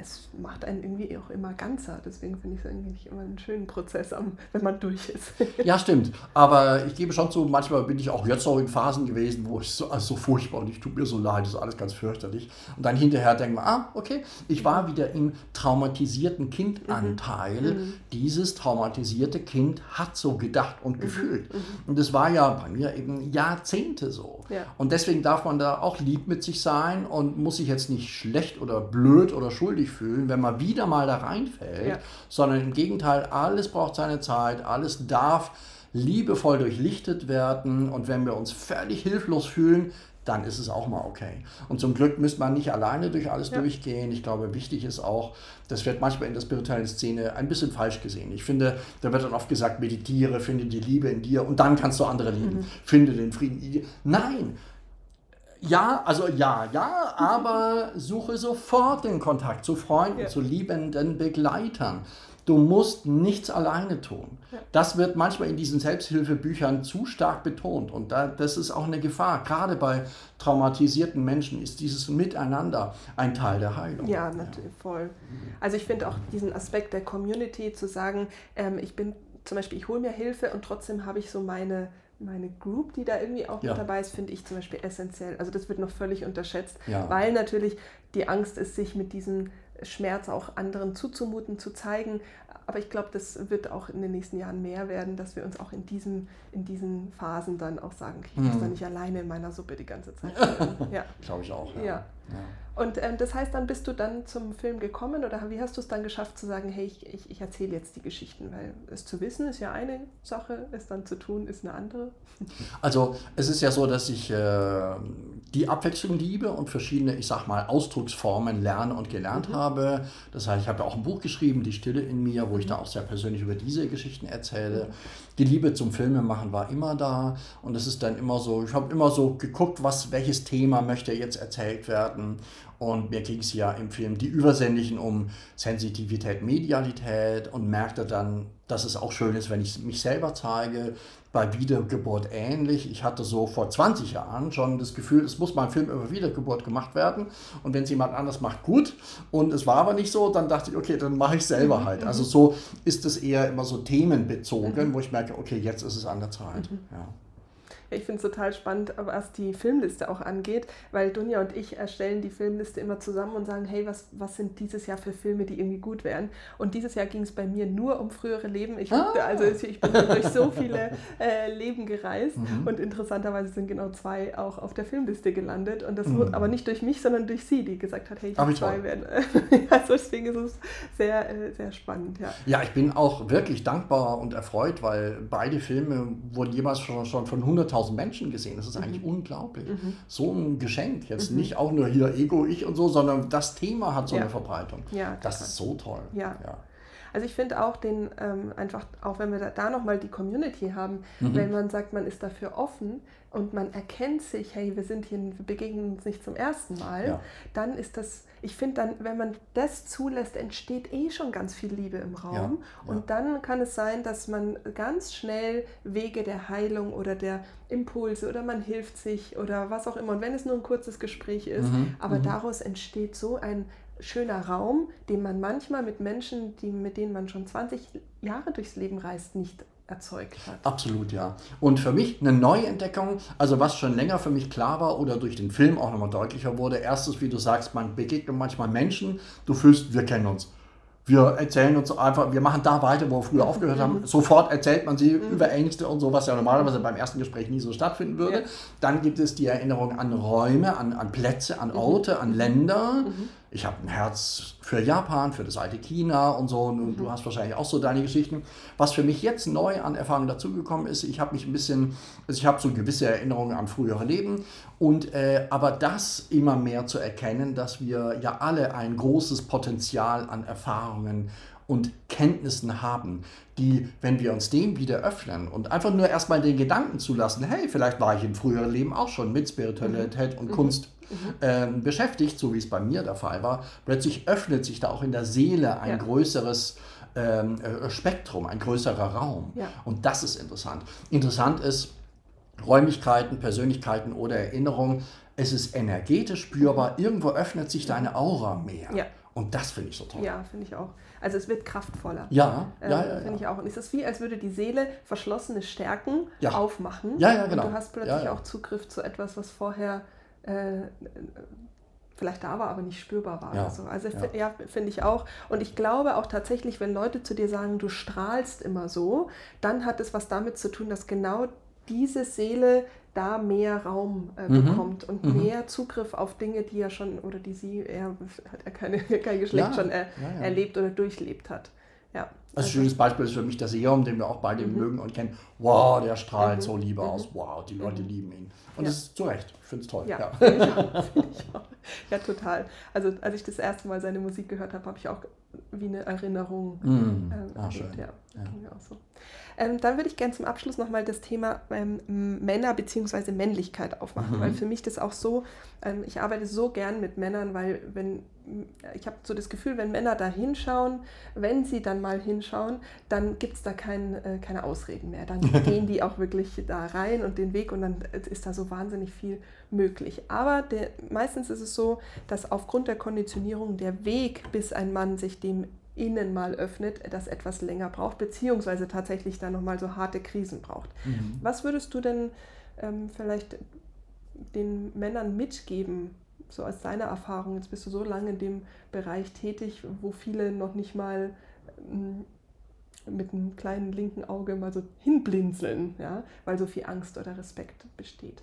es macht einen irgendwie auch immer ganzer. Deswegen finde ich es eigentlich immer einen schönen Prozess, wenn man durch ist. ja, stimmt. Aber ich gebe schon zu, manchmal bin ich auch jetzt auch in Phasen gewesen, wo es so, also so furchtbar und ich tue mir so leid, das ist alles ganz fürchterlich. Und dann hinterher denke ich ah, okay, ich war wieder im traumatisierten Kindanteil. Mhm. mhm. Dieses traumatisierte Kind hat so gedacht und mhm. gefühlt. Mhm. Und das war ja bei mir eben Jahrzehnte so. Ja. Und deswegen darf man da auch lieb mit sich sein und muss sich jetzt nicht schlecht oder blöd oder schuldig fühlen, wenn man wieder mal da reinfällt, ja. sondern im Gegenteil, alles braucht seine Zeit, alles darf liebevoll durchlichtet werden und wenn wir uns völlig hilflos fühlen, dann ist es auch mal okay. Und zum Glück müsste man nicht alleine durch alles ja. durchgehen. Ich glaube, wichtig ist auch, das wird manchmal in der spirituellen Szene ein bisschen falsch gesehen. Ich finde, da wird dann oft gesagt, meditiere, finde die Liebe in dir und dann kannst du andere lieben. Mhm. Finde den Frieden in dir. Nein, ja, also ja, ja, aber suche sofort den Kontakt zu Freunden, ja. zu liebenden Begleitern. Du musst nichts alleine tun. Ja. Das wird manchmal in diesen Selbsthilfebüchern zu stark betont und da, das ist auch eine Gefahr. Gerade bei traumatisierten Menschen ist dieses Miteinander ein Teil der Heilung. Ja, natürlich, voll. Also ich finde auch diesen Aspekt der Community zu sagen, ähm, ich bin zum Beispiel, ich hole mir Hilfe und trotzdem habe ich so meine meine Group, die da irgendwie auch ja. mit dabei ist, finde ich zum Beispiel essentiell. Also das wird noch völlig unterschätzt, ja. weil natürlich die Angst ist, sich mit diesem Schmerz auch anderen zuzumuten, zu zeigen. Aber ich glaube, das wird auch in den nächsten Jahren mehr werden, dass wir uns auch in, diesem, in diesen Phasen dann auch sagen, ich muss mhm. da nicht alleine in meiner Suppe die ganze Zeit. ja. Glaube ich auch. Ja. ja. Und ähm, das heißt, dann bist du dann zum Film gekommen oder wie hast du es dann geschafft zu sagen, hey, ich, ich, ich erzähle jetzt die Geschichten? Weil es zu wissen ist ja eine Sache, es dann zu tun ist eine andere. Also es ist ja so, dass ich äh, die Abwechslung liebe und verschiedene, ich sag mal, Ausdrucksformen lernen und gelernt mhm. habe. Das heißt, ich habe ja auch ein Buch geschrieben, Die Stille in mir, wo ich mhm. da auch sehr persönlich über diese Geschichten erzähle. Mhm. Die Liebe zum Filmemachen war immer da und es ist dann immer so, ich habe immer so geguckt, was, welches Thema möchte jetzt erzählt werden. Und mir ging es ja im Film Die Übersinnlichen um Sensitivität, Medialität und merkte dann, dass es auch schön ist, wenn ich mich selber zeige. Bei Wiedergeburt ähnlich. Ich hatte so vor 20 Jahren schon das Gefühl, es muss mal ein Film über Wiedergeburt gemacht werden. Und wenn es jemand anders macht, gut. Und es war aber nicht so, dann dachte ich, okay, dann mache ich selber mhm, halt. Also mhm. so ist es eher immer so themenbezogen, mhm. wo ich merke, okay, jetzt ist es an der Zeit. Ja. Ich finde es total spannend, was die Filmliste auch angeht, weil Dunja und ich erstellen die Filmliste immer zusammen und sagen, hey, was, was sind dieses Jahr für Filme, die irgendwie gut wären? Und dieses Jahr ging es bei mir nur um frühere Leben. Ich, ah. also ich bin durch so viele äh, Leben gereist mhm. und interessanterweise sind genau zwei auch auf der Filmliste gelandet. Und das mhm. wurde aber nicht durch mich, sondern durch sie, die gesagt hat, hey, die zwei werden. also deswegen ist es sehr, äh, sehr spannend. Ja. ja, ich bin auch wirklich dankbar und erfreut, weil beide Filme wurden jeweils schon, schon von 100.000 Menschen gesehen. Das ist mhm. eigentlich unglaublich. Mhm. So ein Geschenk. Jetzt mhm. nicht auch nur hier Ego, ich und so, sondern das Thema hat so ja. eine Verbreitung. Ja, das ist so toll. Ja. ja. Also ich finde auch den ähm, einfach, auch wenn wir da, da nochmal die Community haben, mhm. wenn man sagt, man ist dafür offen und man erkennt sich, hey, wir sind hier, wir begegnen uns nicht zum ersten Mal, ja. dann ist das, ich finde dann, wenn man das zulässt, entsteht eh schon ganz viel Liebe im Raum. Ja. Ja. Und dann kann es sein, dass man ganz schnell Wege der Heilung oder der Impulse oder man hilft sich oder was auch immer. Und wenn es nur ein kurzes Gespräch ist, mhm. aber mhm. daraus entsteht so ein schöner Raum, den man manchmal mit Menschen, die, mit denen man schon 20 Jahre durchs Leben reist, nicht erzeugt hat. Absolut, ja. Und für mich eine Neuentdeckung, also was schon länger für mich klar war oder durch den Film auch nochmal deutlicher wurde. Erstens, wie du sagst, man begegnet manchmal Menschen, du fühlst, wir kennen uns. Wir erzählen uns einfach, wir machen da weiter, wo wir früher aufgehört haben. Mhm. Sofort erzählt man sie mhm. über Ängste und so, was ja normalerweise beim ersten Gespräch nie so stattfinden würde. Ja. Dann gibt es die Erinnerung an Räume, an, an Plätze, an mhm. Orte, an Länder. Ich habe ein Herz für Japan, für das alte China und so. Und du mhm. hast wahrscheinlich auch so deine Geschichten. Was für mich jetzt neu an Erfahrung dazugekommen ist, ich habe mich ein bisschen, also ich habe so gewisse Erinnerungen an frühere Leben. Und äh, aber das immer mehr zu erkennen, dass wir ja alle ein großes Potenzial an Erfahrungen und Kenntnissen haben, die, wenn wir uns dem wieder öffnen und einfach nur erstmal den Gedanken zulassen, hey, vielleicht war ich im früheren Leben auch schon mit Spiritualität mhm. und mhm. Kunst. Ähm, beschäftigt, so wie es bei mir der Fall war, plötzlich öffnet sich da auch in der Seele ein ja. größeres ähm, äh, Spektrum, ein größerer Raum. Ja. Und das ist interessant. Interessant ist, Räumlichkeiten, Persönlichkeiten oder Erinnerungen, es ist energetisch spürbar, irgendwo öffnet sich deine Aura mehr. Ja. Und das finde ich so toll. Ja, finde ich auch. Also es wird kraftvoller. Ja, äh, ja, ja, Finde ich auch. Und es ist wie, als würde die Seele verschlossene Stärken ja. aufmachen. Ja, ja, genau. Und du hast plötzlich auch Zugriff zu etwas, was vorher äh, vielleicht da war, aber nicht spürbar war. Ja. Also, also ja, ja finde ich auch. Und ich glaube auch tatsächlich, wenn Leute zu dir sagen, du strahlst immer so, dann hat es was damit zu tun, dass genau diese Seele da mehr Raum äh, mhm. bekommt und mhm. mehr Zugriff auf Dinge, die er schon oder die sie, er hat er keine, kein Geschlecht ja. schon er, erlebt oder durchlebt hat. Ja. Also ein schönes Beispiel ist für mich der Seum, den wir auch beide mhm. mögen und kennen. Wow, der strahlt mhm. so Liebe aus. Mhm. Wow, die Leute mhm. lieben ihn. Und ja. das ist zu Recht. Ich finde es toll. Ja, ja. Find ich auch, find ich auch. ja, total. Also als ich das erste Mal seine Musik gehört habe, habe ich auch wie eine Erinnerung mm. ähm, ah, schön. Ja, ja. Ging auch so. Ähm, dann würde ich gerne zum Abschluss nochmal das Thema ähm, Männer bzw. Männlichkeit aufmachen, mhm. weil für mich das auch so, ähm, ich arbeite so gern mit Männern, weil wenn, ich habe so das Gefühl, wenn Männer da hinschauen, wenn sie dann mal hinschauen, dann gibt es da kein, äh, keine Ausreden mehr. Dann gehen die auch wirklich da rein und den Weg und dann ist da so wahnsinnig viel möglich. Aber der, meistens ist es so, dass aufgrund der Konditionierung der Weg, bis ein Mann sich dem innen mal öffnet, das etwas länger braucht, beziehungsweise tatsächlich dann nochmal so harte Krisen braucht. Mhm. Was würdest du denn ähm, vielleicht den Männern mitgeben, so aus deiner Erfahrung? Jetzt bist du so lange in dem Bereich tätig, wo viele noch nicht mal ähm, mit einem kleinen linken Auge mal so hinblinzeln, ja, weil so viel Angst oder Respekt besteht.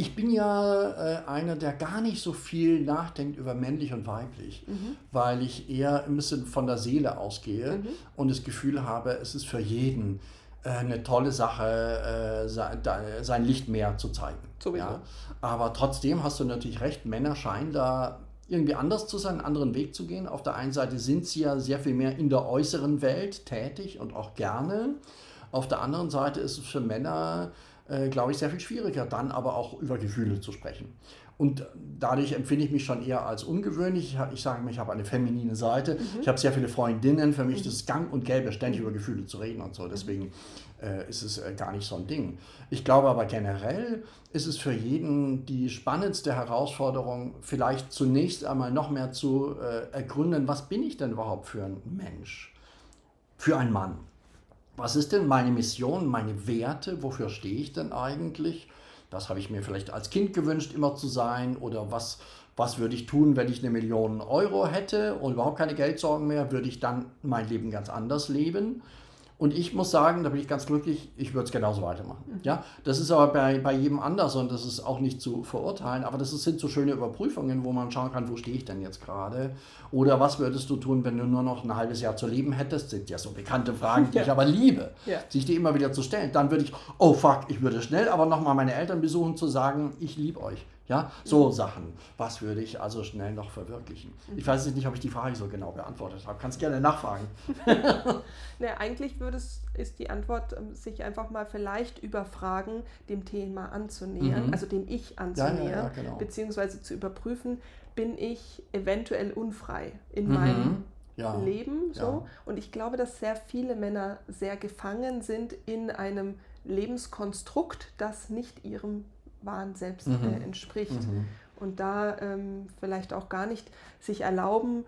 Ich bin ja äh, einer, der gar nicht so viel nachdenkt über männlich und weiblich, mhm. weil ich eher ein bisschen von der Seele ausgehe mhm. und das Gefühl habe, es ist für jeden äh, eine tolle Sache, äh, sein, sein, Licht mehr zu zeigen. Ja? Aber trotzdem hast du natürlich recht, Männer scheinen da irgendwie anders zu sein, einen anderen Weg zu gehen. Auf der einen Seite sind sie ja sehr viel mehr in der äußeren Welt tätig und auch gerne. Auf der anderen Seite ist es für Männer äh, glaube ich, sehr viel schwieriger, dann aber auch über Gefühle zu sprechen. Und dadurch empfinde ich mich schon eher als ungewöhnlich. Ich sage mir, ich habe eine feminine Seite. Mhm. Ich habe sehr viele Freundinnen. Für mich mhm. ist es gang und gäbe, ständig über Gefühle zu reden und so. Deswegen äh, ist es äh, gar nicht so ein Ding. Ich glaube aber generell ist es für jeden die spannendste Herausforderung, vielleicht zunächst einmal noch mehr zu äh, ergründen, was bin ich denn überhaupt für ein Mensch? Für ein Mann. Was ist denn meine Mission, meine Werte, wofür stehe ich denn eigentlich? Das habe ich mir vielleicht als Kind gewünscht, immer zu sein. Oder was, was würde ich tun, wenn ich eine Million Euro hätte und überhaupt keine Geldsorgen mehr? Würde ich dann mein Leben ganz anders leben? Und ich muss sagen, da bin ich ganz glücklich, ich würde es genauso weitermachen. Mhm. Ja, das ist aber bei, bei jedem anders und das ist auch nicht zu verurteilen, aber das sind so schöne Überprüfungen, wo man schauen kann, wo stehe ich denn jetzt gerade? Oder was würdest du tun, wenn du nur noch ein halbes Jahr zu leben hättest? Das sind ja so bekannte Fragen, die ja. ich aber liebe, ja. sich die immer wieder zu stellen. Dann würde ich, oh fuck, ich würde schnell aber nochmal meine Eltern besuchen, zu sagen, ich liebe euch. Ja, so mhm. Sachen. Was würde ich also schnell noch verwirklichen? Mhm. Ich weiß nicht, ob ich die Frage so genau beantwortet habe. Kannst gerne nachfragen. ne, eigentlich würde es, ist die Antwort, ähm, sich einfach mal vielleicht über Fragen dem Thema anzunähern, mhm. also dem Ich anzunähern, ja, ja, ja, genau. beziehungsweise zu überprüfen, bin ich eventuell unfrei in mhm. meinem Leben. So. Und ich glaube, dass sehr viele Männer sehr gefangen sind in einem Lebenskonstrukt, das nicht ihrem wahren Selbst mhm. äh, entspricht. Mhm. Und da ähm, vielleicht auch gar nicht sich erlauben,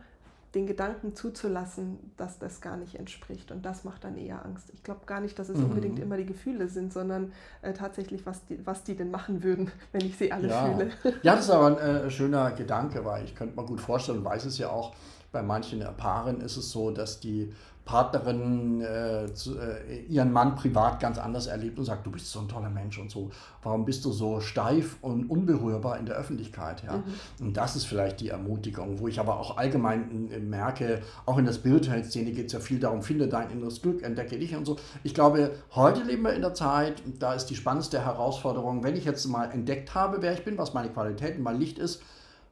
den Gedanken zuzulassen, dass das gar nicht entspricht. Und das macht dann eher Angst. Ich glaube gar nicht, dass es mhm. unbedingt immer die Gefühle sind, sondern äh, tatsächlich, was die, was die denn machen würden, wenn ich sie alle ja. fühle. Ja, das ist aber ein äh, schöner Gedanke, weil ich könnte mir gut vorstellen, weiß es ja auch, bei manchen Paaren ist es so, dass die Partnerin äh, zu, äh, ihren Mann privat ganz anders erlebt und sagt, du bist so ein toller Mensch und so, warum bist du so steif und unberührbar in der Öffentlichkeit? Ja? Mhm. Und das ist vielleicht die Ermutigung, wo ich aber auch allgemein äh, merke, auch in der spirituellen Szene geht es ja viel darum, finde dein inneres Glück, entdecke dich und so. Ich glaube, heute leben wir in der Zeit, da ist die spannendste Herausforderung, wenn ich jetzt mal entdeckt habe, wer ich bin, was meine Qualitäten, mein Licht ist,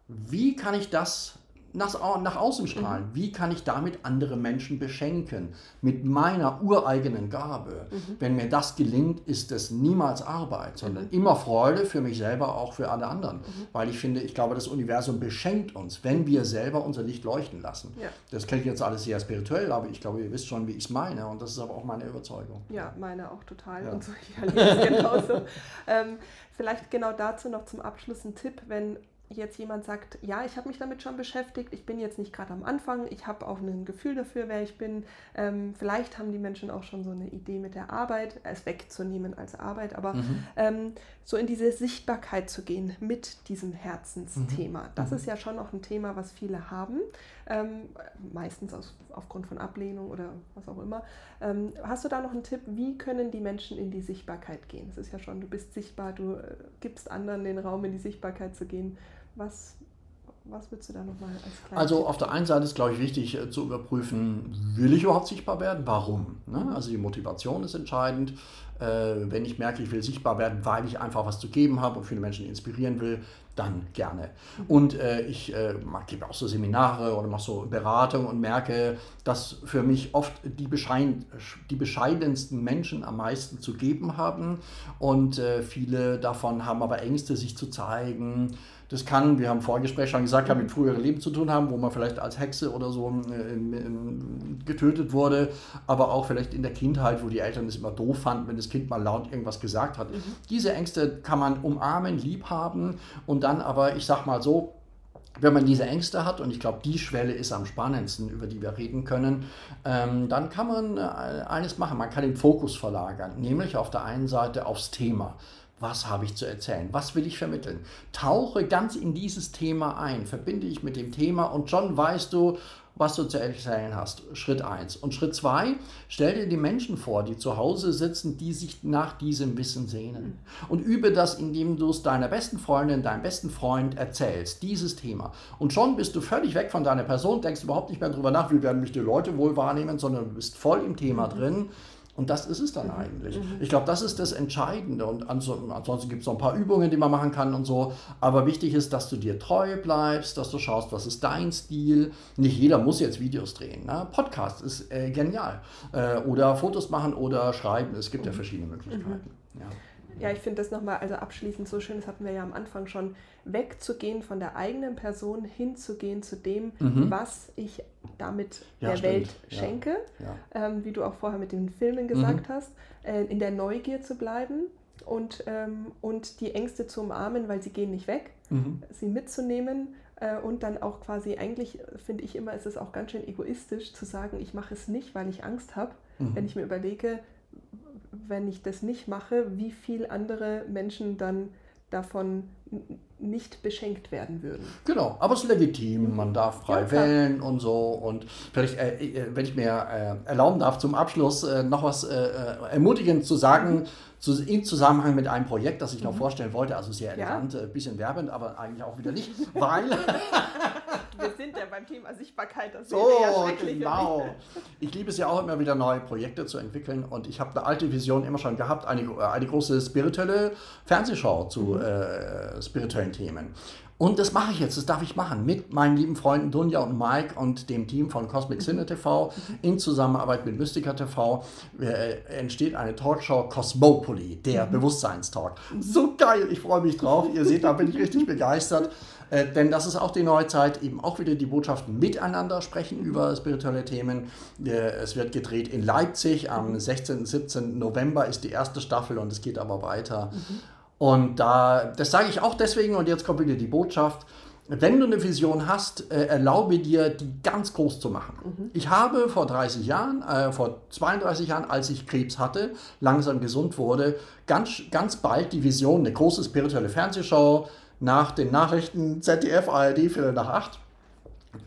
wie kann ich das nach, nach außen strahlen. Mhm. Wie kann ich damit andere Menschen beschenken? Mit meiner ureigenen Gabe. Mhm. Wenn mir das gelingt, ist es niemals Arbeit, sondern mhm. immer Freude für mich selber, auch für alle anderen. Mhm. Weil ich finde, ich glaube, das Universum beschenkt uns, wenn wir selber unser Licht leuchten lassen. Ja. Das klingt jetzt alles sehr spirituell, aber ich glaube, ihr wisst schon, wie ich es meine. Und das ist aber auch meine Überzeugung. Ja, meine auch total. Ja. Und so, ich erlebe es genauso. ähm, vielleicht genau dazu noch zum Abschluss ein Tipp, wenn jetzt jemand sagt, ja, ich habe mich damit schon beschäftigt, ich bin jetzt nicht gerade am Anfang, ich habe auch ein Gefühl dafür, wer ich bin. Ähm, vielleicht haben die Menschen auch schon so eine Idee mit der Arbeit, es wegzunehmen als Arbeit, aber mhm. ähm, so in diese Sichtbarkeit zu gehen mit diesem Herzensthema. Mhm. Das mhm. ist ja schon noch ein Thema, was viele haben, ähm, meistens aus, aufgrund von Ablehnung oder was auch immer. Ähm, hast du da noch einen Tipp, wie können die Menschen in die Sichtbarkeit gehen? Es ist ja schon, du bist sichtbar, du äh, gibst anderen den Raum, in die Sichtbarkeit zu gehen. Was, was würdest du da nochmal als kleines Also auf der einen Seite ist, glaube ich, wichtig äh, zu überprüfen, will ich überhaupt sichtbar werden? Warum? Ne? Also die Motivation ist entscheidend. Äh, wenn ich merke, ich will sichtbar werden, weil ich einfach was zu geben habe und viele Menschen inspirieren will, dann gerne. Mhm. Und äh, ich äh, gebe auch so Seminare oder mache so Beratung und merke, dass für mich oft die, bescheid die bescheidensten Menschen am meisten zu geben haben. Und äh, viele davon haben aber Ängste, sich zu zeigen das kann, wir haben im Vorgespräch schon gesagt, mit früheren Leben zu tun haben, wo man vielleicht als Hexe oder so äh, getötet wurde, aber auch vielleicht in der Kindheit, wo die Eltern es immer doof fanden, wenn das Kind mal laut irgendwas gesagt hat. Mhm. Diese Ängste kann man umarmen, lieb haben und dann aber, ich sag mal so, wenn man diese Ängste hat, und ich glaube, die Schwelle ist am spannendsten, über die wir reden können, ähm, dann kann man äh, eines machen. Man kann den Fokus verlagern, nämlich auf der einen Seite aufs Thema was habe ich zu erzählen? Was will ich vermitteln? Tauche ganz in dieses Thema ein, verbinde dich mit dem Thema und schon weißt du, was du zu erzählen hast. Schritt 1. Und Schritt 2, stell dir die Menschen vor, die zu Hause sitzen, die sich nach diesem Wissen sehnen. Und übe das, indem du es deiner besten Freundin, deinem besten Freund erzählst, dieses Thema. Und schon bist du völlig weg von deiner Person, denkst überhaupt nicht mehr darüber nach, wie werden mich die Leute wohl wahrnehmen, sondern du bist voll im Thema drin und das ist es dann mhm. eigentlich. Mhm. Ich glaube, das ist das Entscheidende. Und ansonsten gibt es noch ein paar Übungen, die man machen kann und so. Aber wichtig ist, dass du dir treu bleibst, dass du schaust, was ist dein Stil. Nicht jeder muss jetzt Videos drehen. Ne? Podcast ist äh, genial. Äh, oder Fotos machen oder schreiben. Es gibt mhm. ja verschiedene Möglichkeiten. Mhm. Ja. Ja, ich finde das nochmal, also abschließend so schön, das hatten wir ja am Anfang schon, wegzugehen von der eigenen Person hinzugehen zu dem, mhm. was ich damit ja, der stimmt. Welt schenke, ja. Ja. Ähm, wie du auch vorher mit den Filmen gesagt mhm. hast, äh, in der Neugier zu bleiben und, ähm, und die Ängste zu umarmen, weil sie gehen nicht weg, mhm. sie mitzunehmen Äh, und dann auch quasi, eigentlich finde ich immer, ist es auch ganz schön egoistisch zu sagen, ich mache es nicht, weil ich Angst habe. Mhm. Wenn ich mir überlege, wenn ich das nicht mache, wie viel andere Menschen dann davon nicht beschenkt werden würden. Genau, aber es ist legitim, man darf frei ja, wählen und so. Und vielleicht, äh, äh, wenn ich mir äh, erlauben darf, zum Abschluss äh, noch was äh, äh, ermutigend zu sagen, mhm. zu, in Zusammenhang mit einem Projekt, das ich noch mhm. vorstellen wollte, also sehr elegant, ein ja. bisschen werbend, aber eigentlich auch wieder nicht, weil... Wir sind ja beim Thema Sichtbarkeit, das so, ja genau. Ich liebe es ja auch immer wieder neue Projekte zu entwickeln und ich habe eine alte Vision immer schon gehabt, eine, eine große spirituelle Fernsehschau zu mhm. spirituellen aktuellen Themen. Und das mache ich jetzt, das darf ich machen, mit meinen lieben Freunden Dunja und Mike und dem Team von Cosmic Cine TV in Zusammenarbeit mit Mystica TV äh, entsteht eine Talkshow Cosmopoly, der mhm. Bewusstseinstalk. So geil, ich freue mich drauf. Ihr seht, da bin ich richtig begeistert. Äh, denn das ist auch die neue Zeit, eben auch wieder die Botschaften miteinander sprechen über spirituelle Themen. Äh, es wird gedreht in Leipzig am 16. und 17. November ist die erste Staffel und es geht aber weiter. Mhm. Und da, das sage ich auch deswegen, und jetzt kommt wieder die Botschaft, wenn du eine Vision hast, äh, erlaube dir, die ganz groß zu machen. Mhm. Ich habe vor 30 Jahren, äh, vor 32 Jahren, als ich Krebs hatte, langsam gesund wurde, ganz, ganz bald die Vision, eine große spirituelle Fernsehshow nach den Nachrichten ZDF, ARD, Viertel nach acht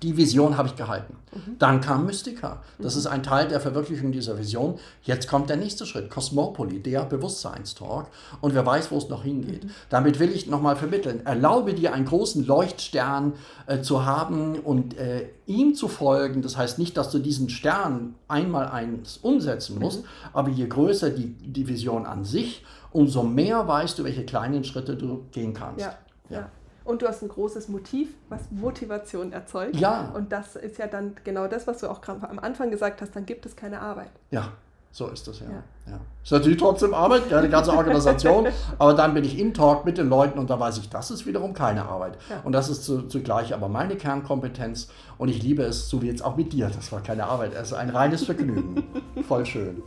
die Vision habe ich gehalten. Mhm. Dann kam Mystica. Das mhm. ist ein Teil der Verwirklichung dieser Vision. Jetzt kommt der nächste Schritt, Cosmopoly, der Bewusstseinstalk. Und wer weiß, wo es noch hingeht. Mhm. Damit will ich nochmal vermitteln. Erlaube dir einen großen Leuchtstern äh, zu haben und äh, ihm zu folgen. Das heißt nicht, dass du diesen Stern einmal eins umsetzen musst, aber je größer die, die Vision an sich, umso mehr weißt du, welche kleinen Schritte du gehen kannst. Ja. ja. Und du hast ein großes Motiv, was Motivation erzeugt. Ja. Und das ist ja dann genau das, was du auch am Anfang gesagt hast, dann gibt es keine Arbeit. Ja, so ist das ja. ja. ja. Ist natürlich trotzdem Arbeit, ja, die ganze Organisation, aber dann bin ich im Talk mit den Leuten und da weiß ich, das ist wiederum keine Arbeit. Ja. Und das ist zu, zugleich aber meine Kernkompetenz und ich liebe es, so wie jetzt auch mit dir. Das war keine Arbeit, es ist ein reines Vergnügen. Voll schön.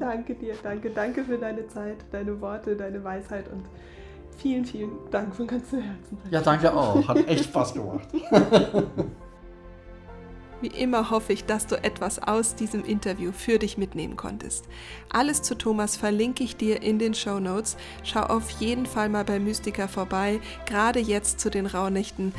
danke dir, danke, danke für deine Zeit, deine Worte, deine Weisheit und Vielen, vielen Dank von ganzem Herzen. Ja, danke auch. Hat echt Spaß gemacht. Wie immer hoffe ich, dass du etwas aus diesem Interview für dich mitnehmen konntest. Alles zu Thomas verlinke ich dir in den Show Notes. Schau auf jeden Fall mal bei Mystica vorbei, gerade jetzt zu den Rauhnächten,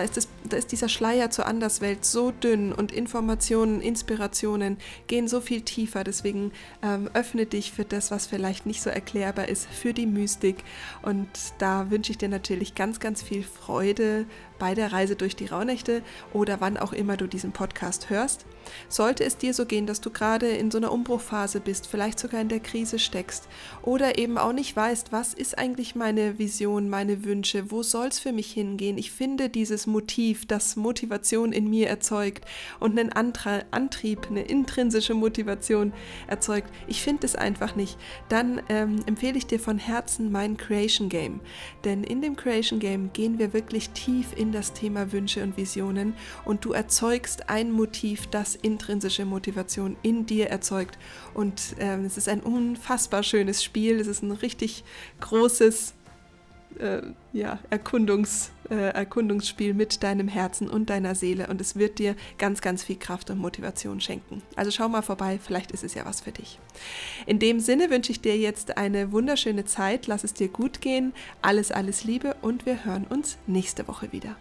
da ist, das, da ist dieser Schleier zur Anderswelt so dünn und Informationen, Inspirationen gehen so viel tiefer. Deswegen ähm, öffne dich für das, was vielleicht nicht so erklärbar ist, für die Mystik. Und da wünsche ich dir natürlich ganz, ganz viel Freude bei der Reise durch die Rauhnächte oder wann auch immer du diesen Podcast hörst. Sollte es dir so gehen, dass du gerade in so einer Umbruchphase bist, vielleicht sogar in der Krise steckst oder eben auch nicht weißt, was ist eigentlich meine Vision, meine Wünsche, wo soll es für mich hingehen? Ich finde dieses Motiv, das Motivation in mir erzeugt und einen Antra Antrieb, eine intrinsische Motivation erzeugt. Ich finde es einfach nicht. Dann ähm, empfehle ich dir von Herzen mein Creation Game. Denn in dem Creation Game gehen wir wirklich tief in das Thema Wünsche und Visionen und du erzeugst ein Motiv, das intrinsische Motivation in dir erzeugt. Und ähm, es ist ein unfassbar schönes Spiel. Es ist ein richtig großes äh, ja, Erkundungs, äh, Erkundungsspiel mit deinem Herzen und deiner Seele. Und es wird dir ganz, ganz viel Kraft und Motivation schenken. Also schau mal vorbei, vielleicht ist es ja was für dich. In dem Sinne wünsche ich dir jetzt eine wunderschöne Zeit. Lass es dir gut gehen. Alles, alles Liebe und wir hören uns nächste Woche wieder.